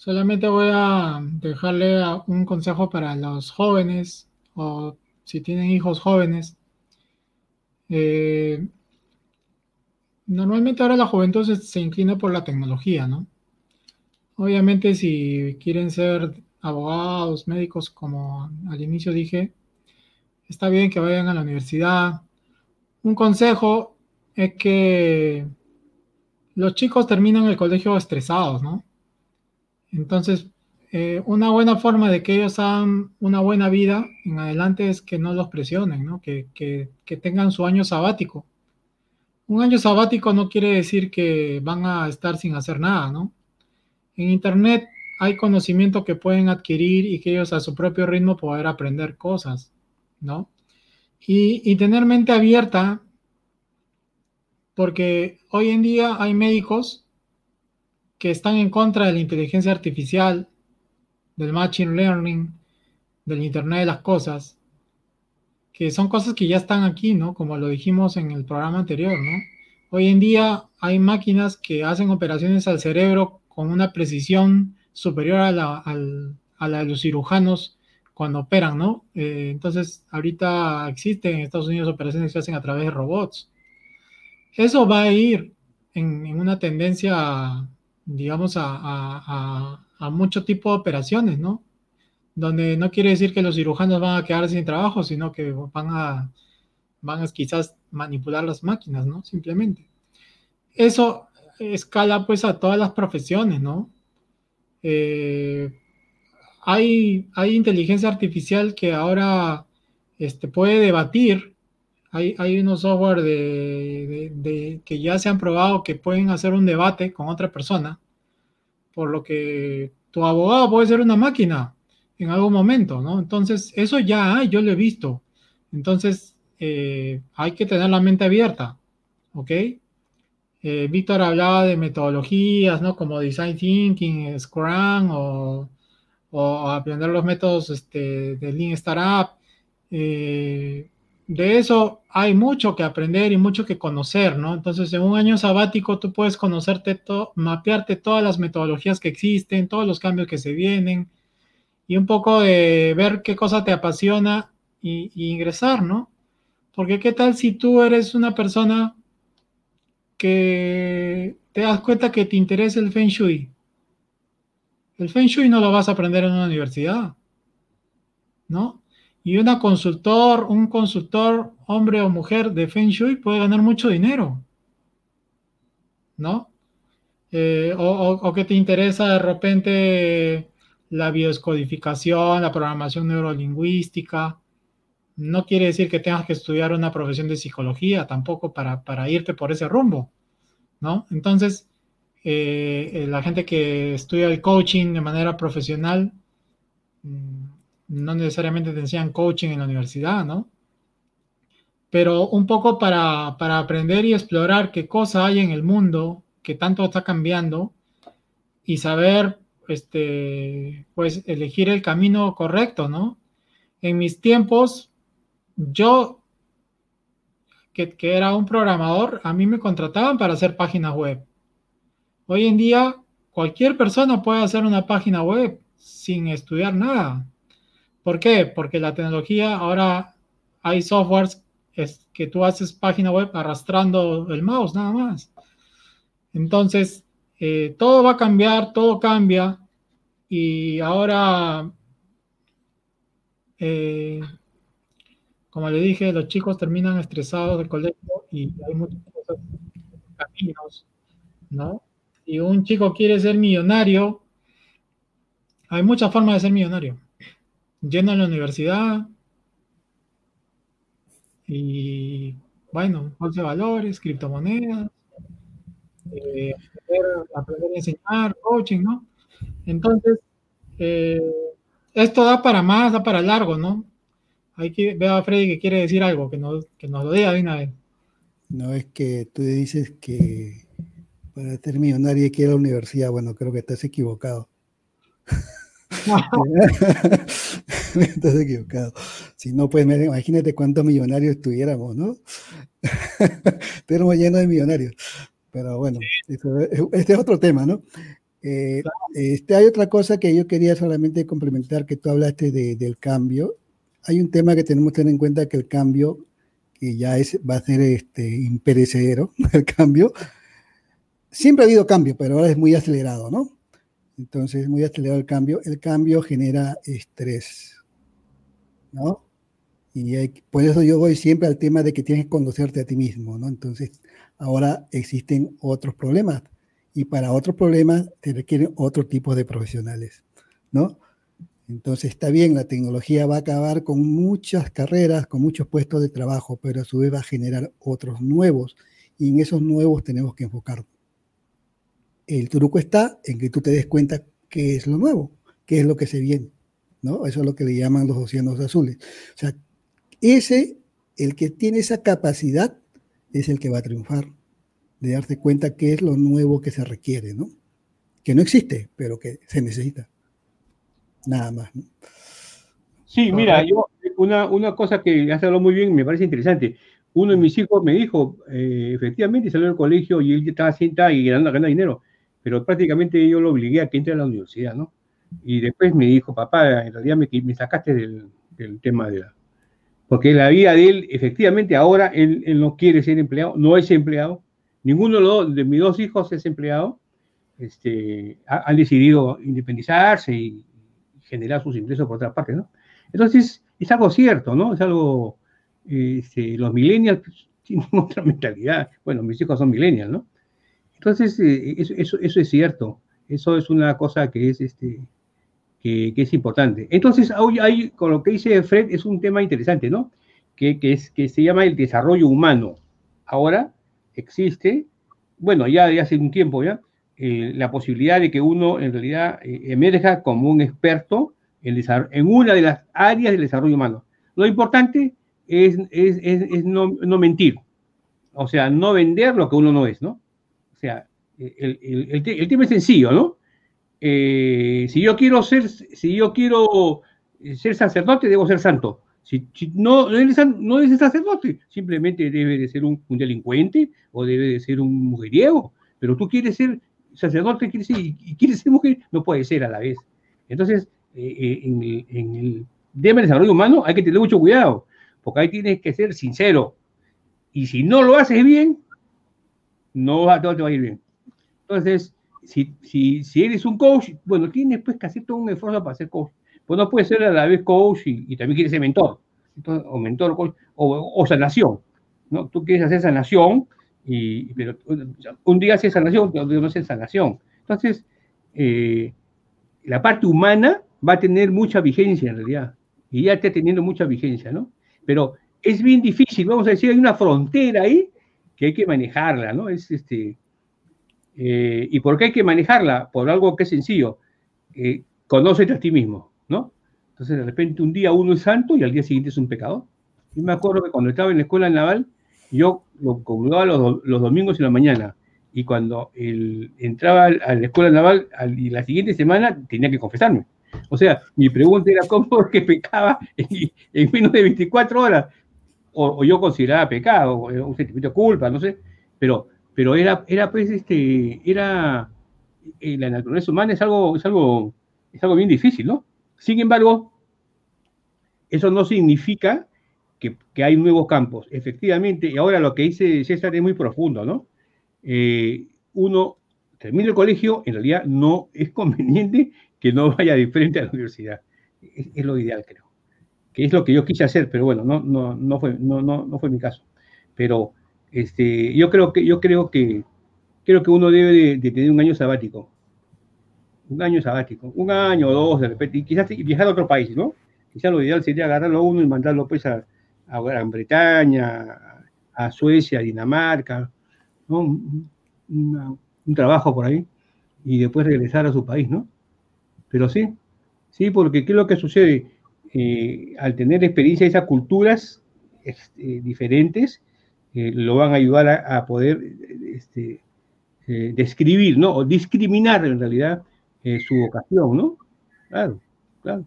Solamente voy a dejarle un consejo para los jóvenes o si tienen hijos jóvenes. Eh, normalmente ahora la juventud se, inclina por la tecnología, ¿no? Obviamente si quieren ser abogados, médicos, como al inicio dije, está bien que vayan a la universidad. Un consejo es que los chicos terminan el colegio estresados, ¿no? Entonces, eh, una buena forma de que ellos hagan una buena vida en adelante es que no los presionen, ¿no? Que, tengan su año sabático. Un año sabático no quiere decir que van a estar sin hacer nada, ¿no? En Internet hay conocimiento que pueden adquirir y que ellos a su propio ritmo poder aprender cosas, ¿no? Y, y tener mente abierta, porque hoy en día hay médicos que están en contra de la inteligencia artificial, del machine learning, del Internet de las Cosas, que son cosas que ya están aquí, ¿no? Como lo dijimos en el programa anterior, ¿no? Hoy en día hay máquinas que hacen operaciones al cerebro con una precisión superior a la, de los cirujanos cuando operan, ¿no? Eh, entonces, ahorita existen en Estados Unidos operaciones que se hacen a través de robots. Eso va a ir en, en una tendencia digamos, a, mucho tipo de operaciones, ¿no? Donde no quiere decir que los cirujanos van a quedar sin trabajo, sino que van a, van a quizás manipular las máquinas, ¿no? Simplemente. Eso escala pues a todas las profesiones, ¿no? Eh, hay, hay inteligencia artificial que ahora este, puede debatir hay, unos software de, que ya se han probado que pueden hacer un debate con otra persona, por lo que tu abogado puede ser una máquina en algún momento, ¿no? Entonces, eso ya hay, yo lo he visto. Entonces, eh, hay que tener la mente abierta, ¿ok? Eh, Víctor hablaba de metodologías, ¿no? Como Design Thinking, Scrum o, aprender los métodos este, de Lean Startup. Eh, de eso hay mucho que aprender y mucho que conocer, ¿no? Entonces, en un año sabático tú puedes conocerte, mapearte todas las metodologías que existen, todos los cambios que se vienen y un poco de ver qué cosa te apasiona y, ingresar, ¿no? Porque qué tal si tú eres una persona que te das cuenta que te interesa el Feng Shui. El Feng Shui no lo vas a aprender en una universidad, ¿no? Y una consultor, un consultor, hombre o mujer de Feng Shui puede ganar mucho dinero. ¿No? Eh, o, que te interesa de repente la bioscodificación, la programación neurolingüística. No quiere decir que tengas que estudiar una profesión de psicología tampoco para, irte por ese rumbo, ¿no? Entonces, eh, eh, la gente que estudia el coaching de manera profesional, mm, no necesariamente te coaching en la universidad, ¿no? Pero un poco para, aprender y explorar qué cosa hay en el mundo que tanto está cambiando y saber, este, pues, elegir el camino correcto, ¿no? En mis tiempos, yo, que, que era un programador, a mí me contrataban para hacer páginas web. Hoy en día, cualquier persona puede hacer una página web sin estudiar nada. ¿Por qué? Porque la tecnología, ahora hay softwares es que tú haces página web arrastrando el mouse, nada más. Entonces, eh, todo va a cambiar, todo cambia. Y ahora, eh, como le dije, los chicos terminan estresados del colegio y hay muchas cosas, caminos, ¿no? Y un chico quiere ser millonario, hay muchas formas de ser millonario. Yendo a la universidad y, bueno, bolsa de valores, criptomonedas, eh, aprender, a enseñar, coaching, ¿no? Entonces, eh, esto da para más, da para largo, ¿no? Hay que ver a Freddy que quiere decir algo, que nos, que nos lo diga de una vez. No es que tú dices que para ser millonario hay que ir a la universidad. Bueno, creo que estás equivocado. estás equivocado. Si no, pues imagínate cuántos millonarios tuviéramos, ¿no? Estuviéramos llenos de millonarios. Pero bueno, este es otro tema, ¿no? Eh, este, hay otra cosa que yo quería solamente complementar, que tú hablaste del cambio. Hay un tema que tenemos que tener en cuenta que el cambio, que ya es, va a ser este, imperecedero, el cambio, siempre ha habido cambio, pero ahora es muy acelerado, ¿no? Entonces, es muy acelerado el cambio. El cambio genera estrés, ¿no? Y por eso yo voy siempre al tema de que tienes que conocerte a ti mismo, ¿no? Entonces, ahora existen otros problemas y para otros problemas te requieren otro tipo de profesionales, ¿no? Entonces está bien, la tecnología va a acabar con muchas carreras, con muchos puestos de trabajo, pero a su vez va a generar otros nuevos y en esos nuevos tenemos que enfocarnos. El truco está en que tú te des cuenta qué es lo nuevo, qué es lo que se viene, ¿no? Eso es lo que le llaman los océanos azules. O sea, ese, el que tiene esa capacidad, es el que va a triunfar, de darse cuenta qué es lo nuevo que se requiere, ¿no? Que no existe, pero que se necesita. Nada más, ¿no? Sí, mira, yo, una, una cosa que has hablado muy bien, me parece interesante. Uno de mis hijos me dijo, eh, efectivamente, salió del colegio y él estaba sentado y ganando, ganando dinero, pero prácticamente yo lo obligué a que entre a la universidad, ¿no? Y después me dijo, papá, en realidad me, me sacaste del, del tema de la, porque la vida de él, efectivamente, ahora él, no quiere ser empleado, no es empleado. Ninguno de, mis dos hijos es empleado. Este, han decidido independizarse y generar sus ingresos por otra parte, ¿no? Entonces, es algo cierto, ¿no? Es algo, este, los millennials tienen otra mentalidad. Bueno, mis hijos son millennials, ¿no? Entonces, eh, eso, eso, es cierto. Eso es una cosa que es, este, que, es importante. Entonces, hoy hay, con lo que dice Fred, es un tema interesante, ¿no? Que, es, que se llama el desarrollo humano. Ahora existe, bueno, ya de hace un tiempo ya, eh, la posibilidad de que uno en realidad eh, emerja como un experto en, en, una de las áreas del desarrollo humano. Lo importante es, es, es, no, no, mentir, o sea, no vender lo que uno no es, ¿no? O sea, el, el, el, el tema es sencillo, ¿no? Eh, si yo quiero ser, si yo quiero ser sacerdote, debo ser santo. Si, no, no eres, sacerdote, simplemente debe de ser un, delincuente o debe de ser un mujeriego. Pero tú quieres ser sacerdote quieres y quieres ser mujer, no puede ser a la vez. Entonces, eh, eh, en, el, en el tema del desarrollo humano hay que tener mucho cuidado, porque ahí tienes que ser sincero. Y si no lo haces bien, no, no te va a ir bien. Entonces, si, si, si eres un coach, bueno, tienes pues que hacer todo un esfuerzo para ser coach. Pues no puedes ser a la vez coach y, también quieres ser mentor, o mentor, coach, o, sanación, ¿no? Tú quieres hacer sanación, y, pero un día haces sanación, otro día no haces sanación. Entonces, eh, la parte humana va a tener mucha vigencia en realidad, y ya está teniendo mucha vigencia, ¿no? Pero es bien difícil, vamos a decir, hay una frontera ahí que hay que manejarla, ¿no? Es este, eh, ¿Y por qué hay que manejarla? Por algo que es sencillo. Eh, conócete a ti mismo, ¿no? Entonces, de repente, un día uno es santo y al día siguiente es un pecador. Yo me acuerdo que cuando estaba en la escuela naval, yo lo comulgaba los, los domingos en la mañana. Y cuando entraba a la escuela naval y la siguiente semana tenía que confesarme. O sea, mi pregunta era cómo es que pecaba en, en menos de 24 horas. o, yo consideraba pecado, un sentimiento de culpa, no sé, pero, pero era, era pues, este, era, eh, la naturaleza humana es algo, es algo, es algo bien difícil, ¿no? Sin embargo, eso no significa que, que, hay nuevos campos. Efectivamente, y ahora lo que dice César es muy profundo, ¿no? Eh, uno termina el colegio, en realidad no es conveniente que no vaya de frente a la universidad. Es, lo ideal, creo. Que es lo que yo quise hacer, pero bueno, no, no, no, fue, no, no, no fue mi caso. Pero este, yo creo que, yo creo que, creo que uno debe de, tener un año sabático. Un año sabático. Un año o dos, de repente, y quizás viajar a otro país, ¿no? Quizás lo ideal sería agarrarlo a uno y mandarlo pues a, Gran Bretaña, a Suecia, a Dinamarca, un trabajo por ahí y después regresar a su país, ¿no? Pero sí, sí, porque ¿qué es lo que sucede? Eh, al tener experiencia de esas culturas este, diferentes, eh, lo van a ayudar a, poder este, eh, describir, ¿no? O discriminar en realidad su vocación, ¿no? Claro, claro.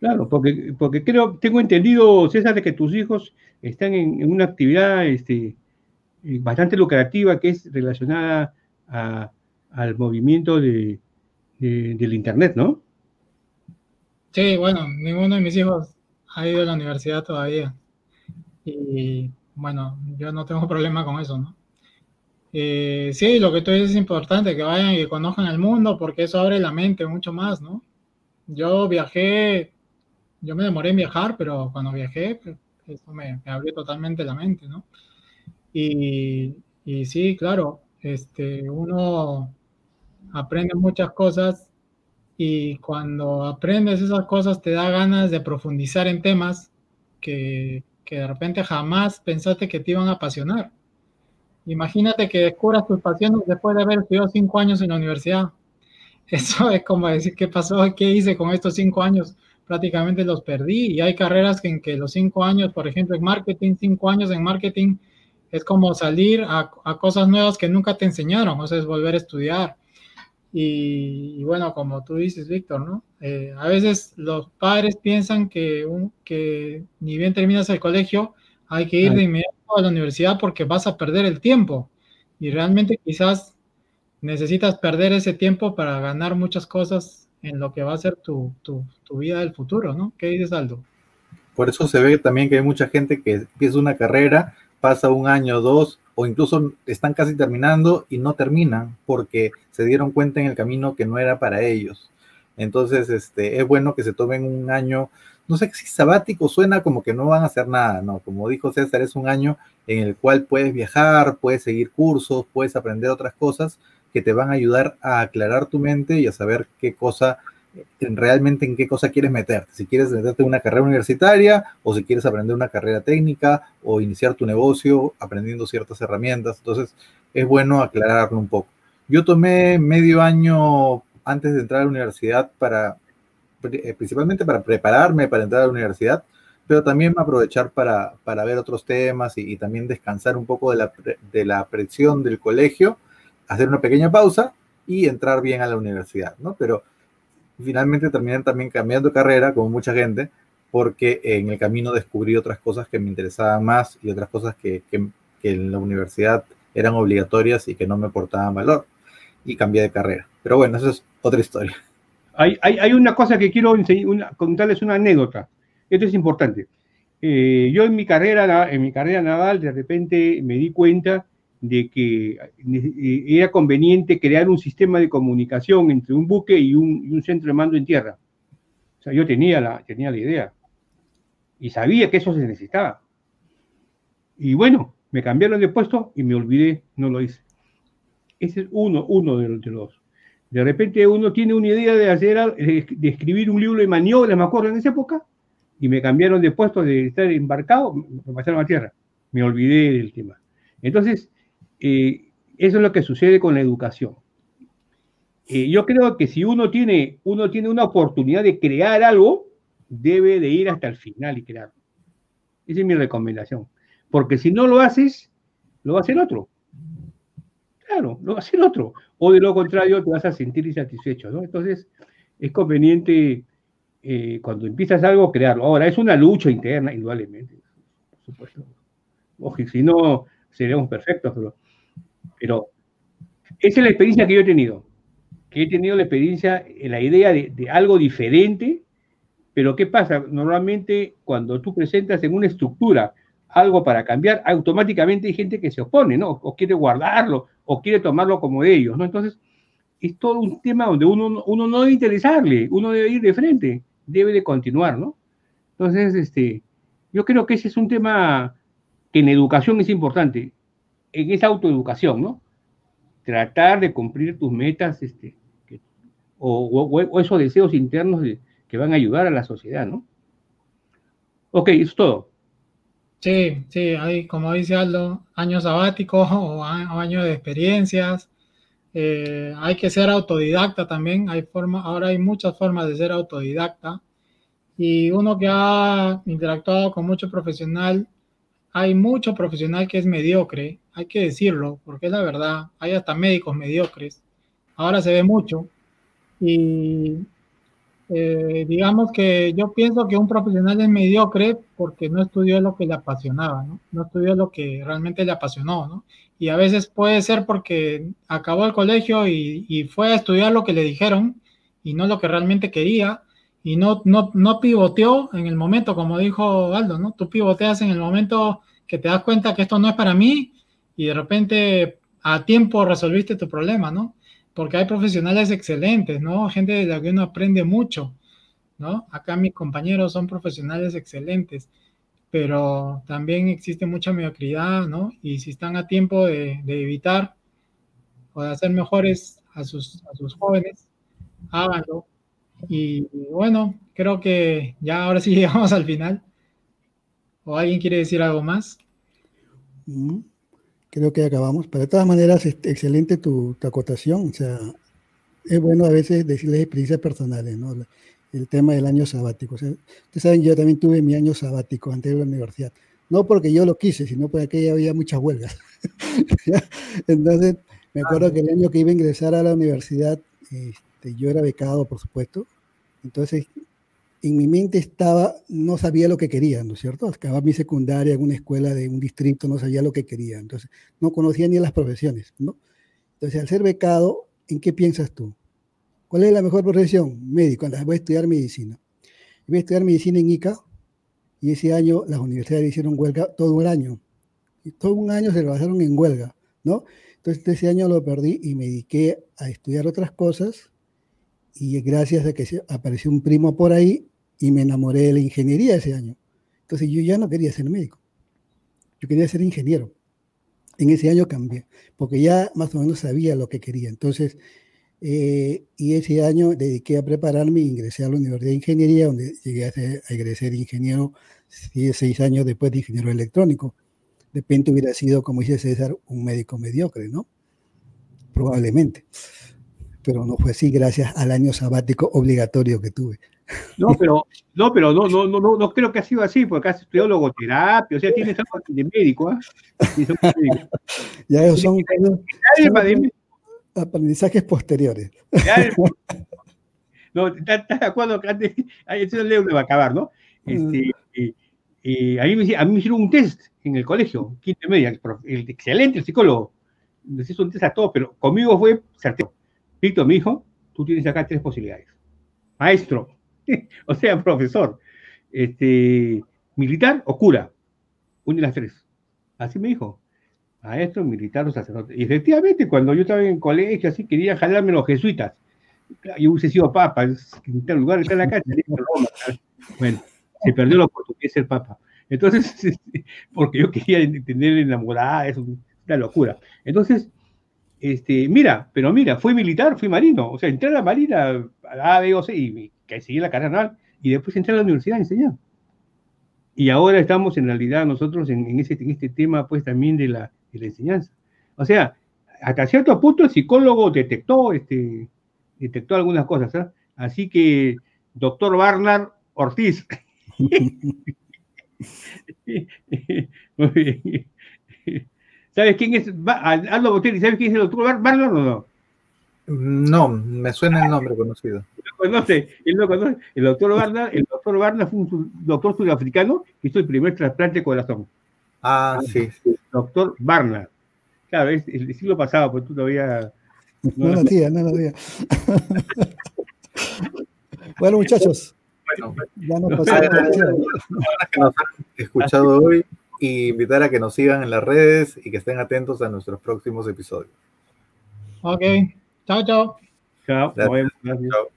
Claro, porque, porque creo, tengo entendido, César, que tus hijos están en, una actividad este, bastante lucrativa que es relacionada al movimiento de, del Internet, ¿no? Sí, bueno, ninguno de mis hijos ha ido a la universidad todavía. Y bueno, yo no tengo problema con eso, ¿no? Eh, sí, lo que tú dices es importante, que vayan y conozcan el mundo, porque eso abre la mente mucho más, ¿no? Yo viajé, yo me demoré en viajar, pero cuando viajé, eso me, me abrió totalmente la mente, ¿no? Y, y sí, claro, este, uno aprende muchas cosas y cuando aprendes esas cosas te da ganas de profundizar en temas que, que de repente jamás pensaste que te iban a apasionar. Imagínate que descubras tus pasiones después de haber estudiado cinco años en la universidad. Eso es como decir, ¿qué pasó? ¿Qué hice con estos cinco años? Prácticamente los perdí. Y hay carreras en que los cinco años, por ejemplo, en marketing, cinco años en marketing, es como salir a, cosas nuevas que nunca te enseñaron, o sea, es volver a estudiar. Y, bueno, como tú dices, Víctor, ¿no? Eh, a veces los padres piensan que, un, que ni bien terminas el colegio, hay que ir de inmediato a la universidad porque vas a perder el tiempo. Y realmente quizás necesitas perder ese tiempo para ganar muchas cosas en lo que va a ser tu, tu, tu vida del futuro, ¿no? ¿Qué dices, Aldo? Por eso se ve también que hay mucha gente que empieza una carrera pasa un año, dos, o incluso están casi terminando y no terminan porque se dieron cuenta en el camino que no era para ellos. Entonces, este, es bueno que se tomen un año, no sé si sabático suena como que no van a hacer nada, no, como dijo César, es un año en el cual puedes viajar, puedes seguir cursos, puedes aprender otras cosas que te van a ayudar a aclarar tu mente y a saber qué cosa realmente en qué cosa quieres meterte. Si quieres meterte en una carrera universitaria o si quieres aprender una carrera técnica o iniciar tu negocio aprendiendo ciertas herramientas. Entonces, es bueno aclararlo un poco. Yo tomé medio año antes de entrar a la universidad para, eh, principalmente para prepararme para entrar a la universidad, pero también aprovechar para, para ver otros temas y, y, también descansar un poco de la, de la presión del colegio, hacer una pequeña pausa y entrar bien a la universidad, ¿no? Pero finalmente terminé también cambiando carrera, como mucha gente, porque en el camino descubrí otras cosas que me interesaban más y otras cosas que, que, en la universidad eran obligatorias y que no me aportaban valor. Y cambié de carrera. Pero bueno, eso es otra historia. Hay, hay, hay una cosa que quiero una, contarles una anécdota. Esto es importante. Eh, yo en mi carrera, en mi carrera naval, de repente me di cuenta de que era conveniente crear un sistema de comunicación entre un buque y un, centro de mando en tierra. O sea, yo tenía la, tenía la idea y sabía que eso se necesitaba. Y bueno, me cambiaron de puesto y me olvidé, no lo hice. Ese es uno, uno de, los. De repente uno tiene una idea de hacer, de escribir un libro de maniobras, me acuerdo en esa época, y me cambiaron de puesto de estar embarcado, me pasaron a tierra. Me olvidé del tema. Entonces, eh, eso es lo que sucede con la educación. Eh, yo creo que si uno tiene, uno tiene una oportunidad de crear algo, debe de ir hasta el final y crearlo. Esa es mi recomendación. Porque si no lo haces, lo va a hacer otro. Claro, lo va a hacer otro. O de lo contrario, te vas a sentir insatisfecho, ¿no? Entonces, es conveniente eh, cuando empiezas algo, crearlo. Ahora, es una lucha interna, indudablemente. supuesto. Ojo, si no, seríamos perfectos, pero, pero esa es la experiencia que yo he tenido. Que he tenido la experiencia, la idea de, de algo diferente, pero ¿qué pasa? Normalmente cuando tú presentas en una estructura algo para cambiar, automáticamente hay gente que se opone, ¿no? O quiere guardarlo, o quiere tomarlo como de ellos, ¿no? Entonces, es todo un tema donde uno, uno no debe interesarle, uno debe ir de frente, debe de continuar, ¿no? Entonces, este, yo creo que ese es un tema que en educación es importante, en esa autoeducación, ¿no? Tratar de cumplir tus metas, este, o, esos deseos internos que van a ayudar a la sociedad, ¿no? Ok, es todo. Sí, sí, hay, como dice Aldo, años sabáticos o, años de experiencias. Eh, hay que ser autodidacta también. Hay forma, ahora hay muchas formas de ser autodidacta. Y uno que ha interactuado con mucho profesional, hay mucho profesional que es mediocre, hay que decirlo, porque es la verdad. Hay hasta médicos mediocres. Ahora se ve mucho. Y eh, digamos que yo pienso que un profesional es mediocre porque no estudió lo que le apasionaba, ¿no? No estudió lo que realmente le apasionó, ¿no? Y a veces puede ser porque acabó el colegio y, fue a estudiar lo que le dijeron y no lo que realmente quería y no, no, no pivoteó en el momento, como dijo Aldo, ¿no? Tú pivoteas en el momento que te das cuenta que esto no es para mí y de repente a tiempo resolviste tu problema, ¿no? porque hay profesionales excelentes, ¿no? Gente de la que uno aprende mucho, ¿no? Acá mis compañeros son profesionales excelentes, pero también existe mucha mediocridad, ¿no? Y si están a tiempo de, evitar o de hacer mejores a sus, a sus jóvenes, háganlo. Y, bueno, creo que ya ahora sí llegamos al final. ¿O alguien quiere decir algo más? Mm creo que acabamos. Pero de todas maneras, excelente tu, acotación. O sea, es bueno a veces decirles experiencias personales, ¿no? El tema del año sabático. ustedes saben, yo también tuve mi año sabático antes de la universidad. No porque yo lo quise, sino porque ya había muchas huelgas. Entonces, me acuerdo que el año que iba a ingresar a la universidad, este, yo era becado, por supuesto. Entonces, en mi mente estaba, no sabía lo que quería, ¿no es cierto? Acababa mi secundaria en una escuela de un distrito, no sabía lo que quería, entonces no conocía ni las profesiones, ¿no? Entonces, al ser becado, ¿en qué piensas tú? ¿Cuál es la mejor profesión? Médico, voy a estudiar medicina. Voy a estudiar medicina en ICA y ese año las universidades hicieron huelga todo el año. Y todo un año se lo basaron en huelga, ¿no? Entonces ese año lo perdí y me dediqué a estudiar otras cosas y gracias a que apareció un primo por ahí y me enamoré de la ingeniería ese año. Entonces yo ya no quería ser médico, yo quería ser ingeniero. En ese año cambié, porque ya más o menos sabía lo que quería. Entonces, eh, y ese año dediqué a prepararme e ingresé a la Universidad de Ingeniería, donde llegué a, ser, a egresar ingeniero seis años después de ingeniero electrónico. De repente hubiera sido, como dice César, un médico mediocre, ¿no? Probablemente pero no fue así gracias al año sabático obligatorio que tuve. No, pero no, pero no, no, no, no, creo que ha sido así, porque has estudiado logoterapia, o sea, tienes algo de médico, ¿ah? Ya esos son, aprendizajes posteriores. no, ¿estás de acuerdo que antes, eso leo va a acabar, ¿no? Este, mm. a, mí me, a mí me hicieron un test en el colegio, quinto media, el, excelente el psicólogo, les hizo un test a todos, pero conmigo fue certero Víctor, mi hijo, tú tienes acá tres posibilidades. Maestro, o sea, profesor, este, militar o cura. Una de las tres. Así me dijo. Maestro, militar o sacerdote. Y efectivamente, cuando yo estaba en colegio, así quería jalarme los jesuitas. Yo hubiese sido papa, en el lugar en la calle. Bueno, se perdió la oportunidad de ser papa. Entonces, este, porque yo quería tener enamorada, es una locura. Entonces, este, mira, pero mira, fui militar, fui marino, o sea, entré a la marina, a la A, B o C, y que seguí la carrera naval, y después entré a la universidad a enseñar. Y ahora estamos en realidad nosotros en, ese, en este tema, pues también de la, de la, enseñanza. O sea, hasta cierto punto el psicólogo detectó, este, detectó algunas cosas, ¿eh? Así que, doctor Barnard Ortiz. Muy bien. ¿Sabes quién es Aldo Botelli? ¿Sabes quién es el doctor Barlow o no? No, me suena el nombre conocido. Lo conoce, él lo conoce. El doctor Barna, el doctor Barna fue un doctor sudafricano que hizo el primer trasplante de corazón. Ah, sí. Doctor Barna. Claro, es el siglo pasado, pues tú todavía. No, lo hacía, no lo hacía. bueno, muchachos. Bueno, ya nos pasamos. que nos han escuchado hoy y invitar a que nos sigan en las redes y que estén atentos a nuestros próximos episodios. Ok, chao, chao. Chao, Chao.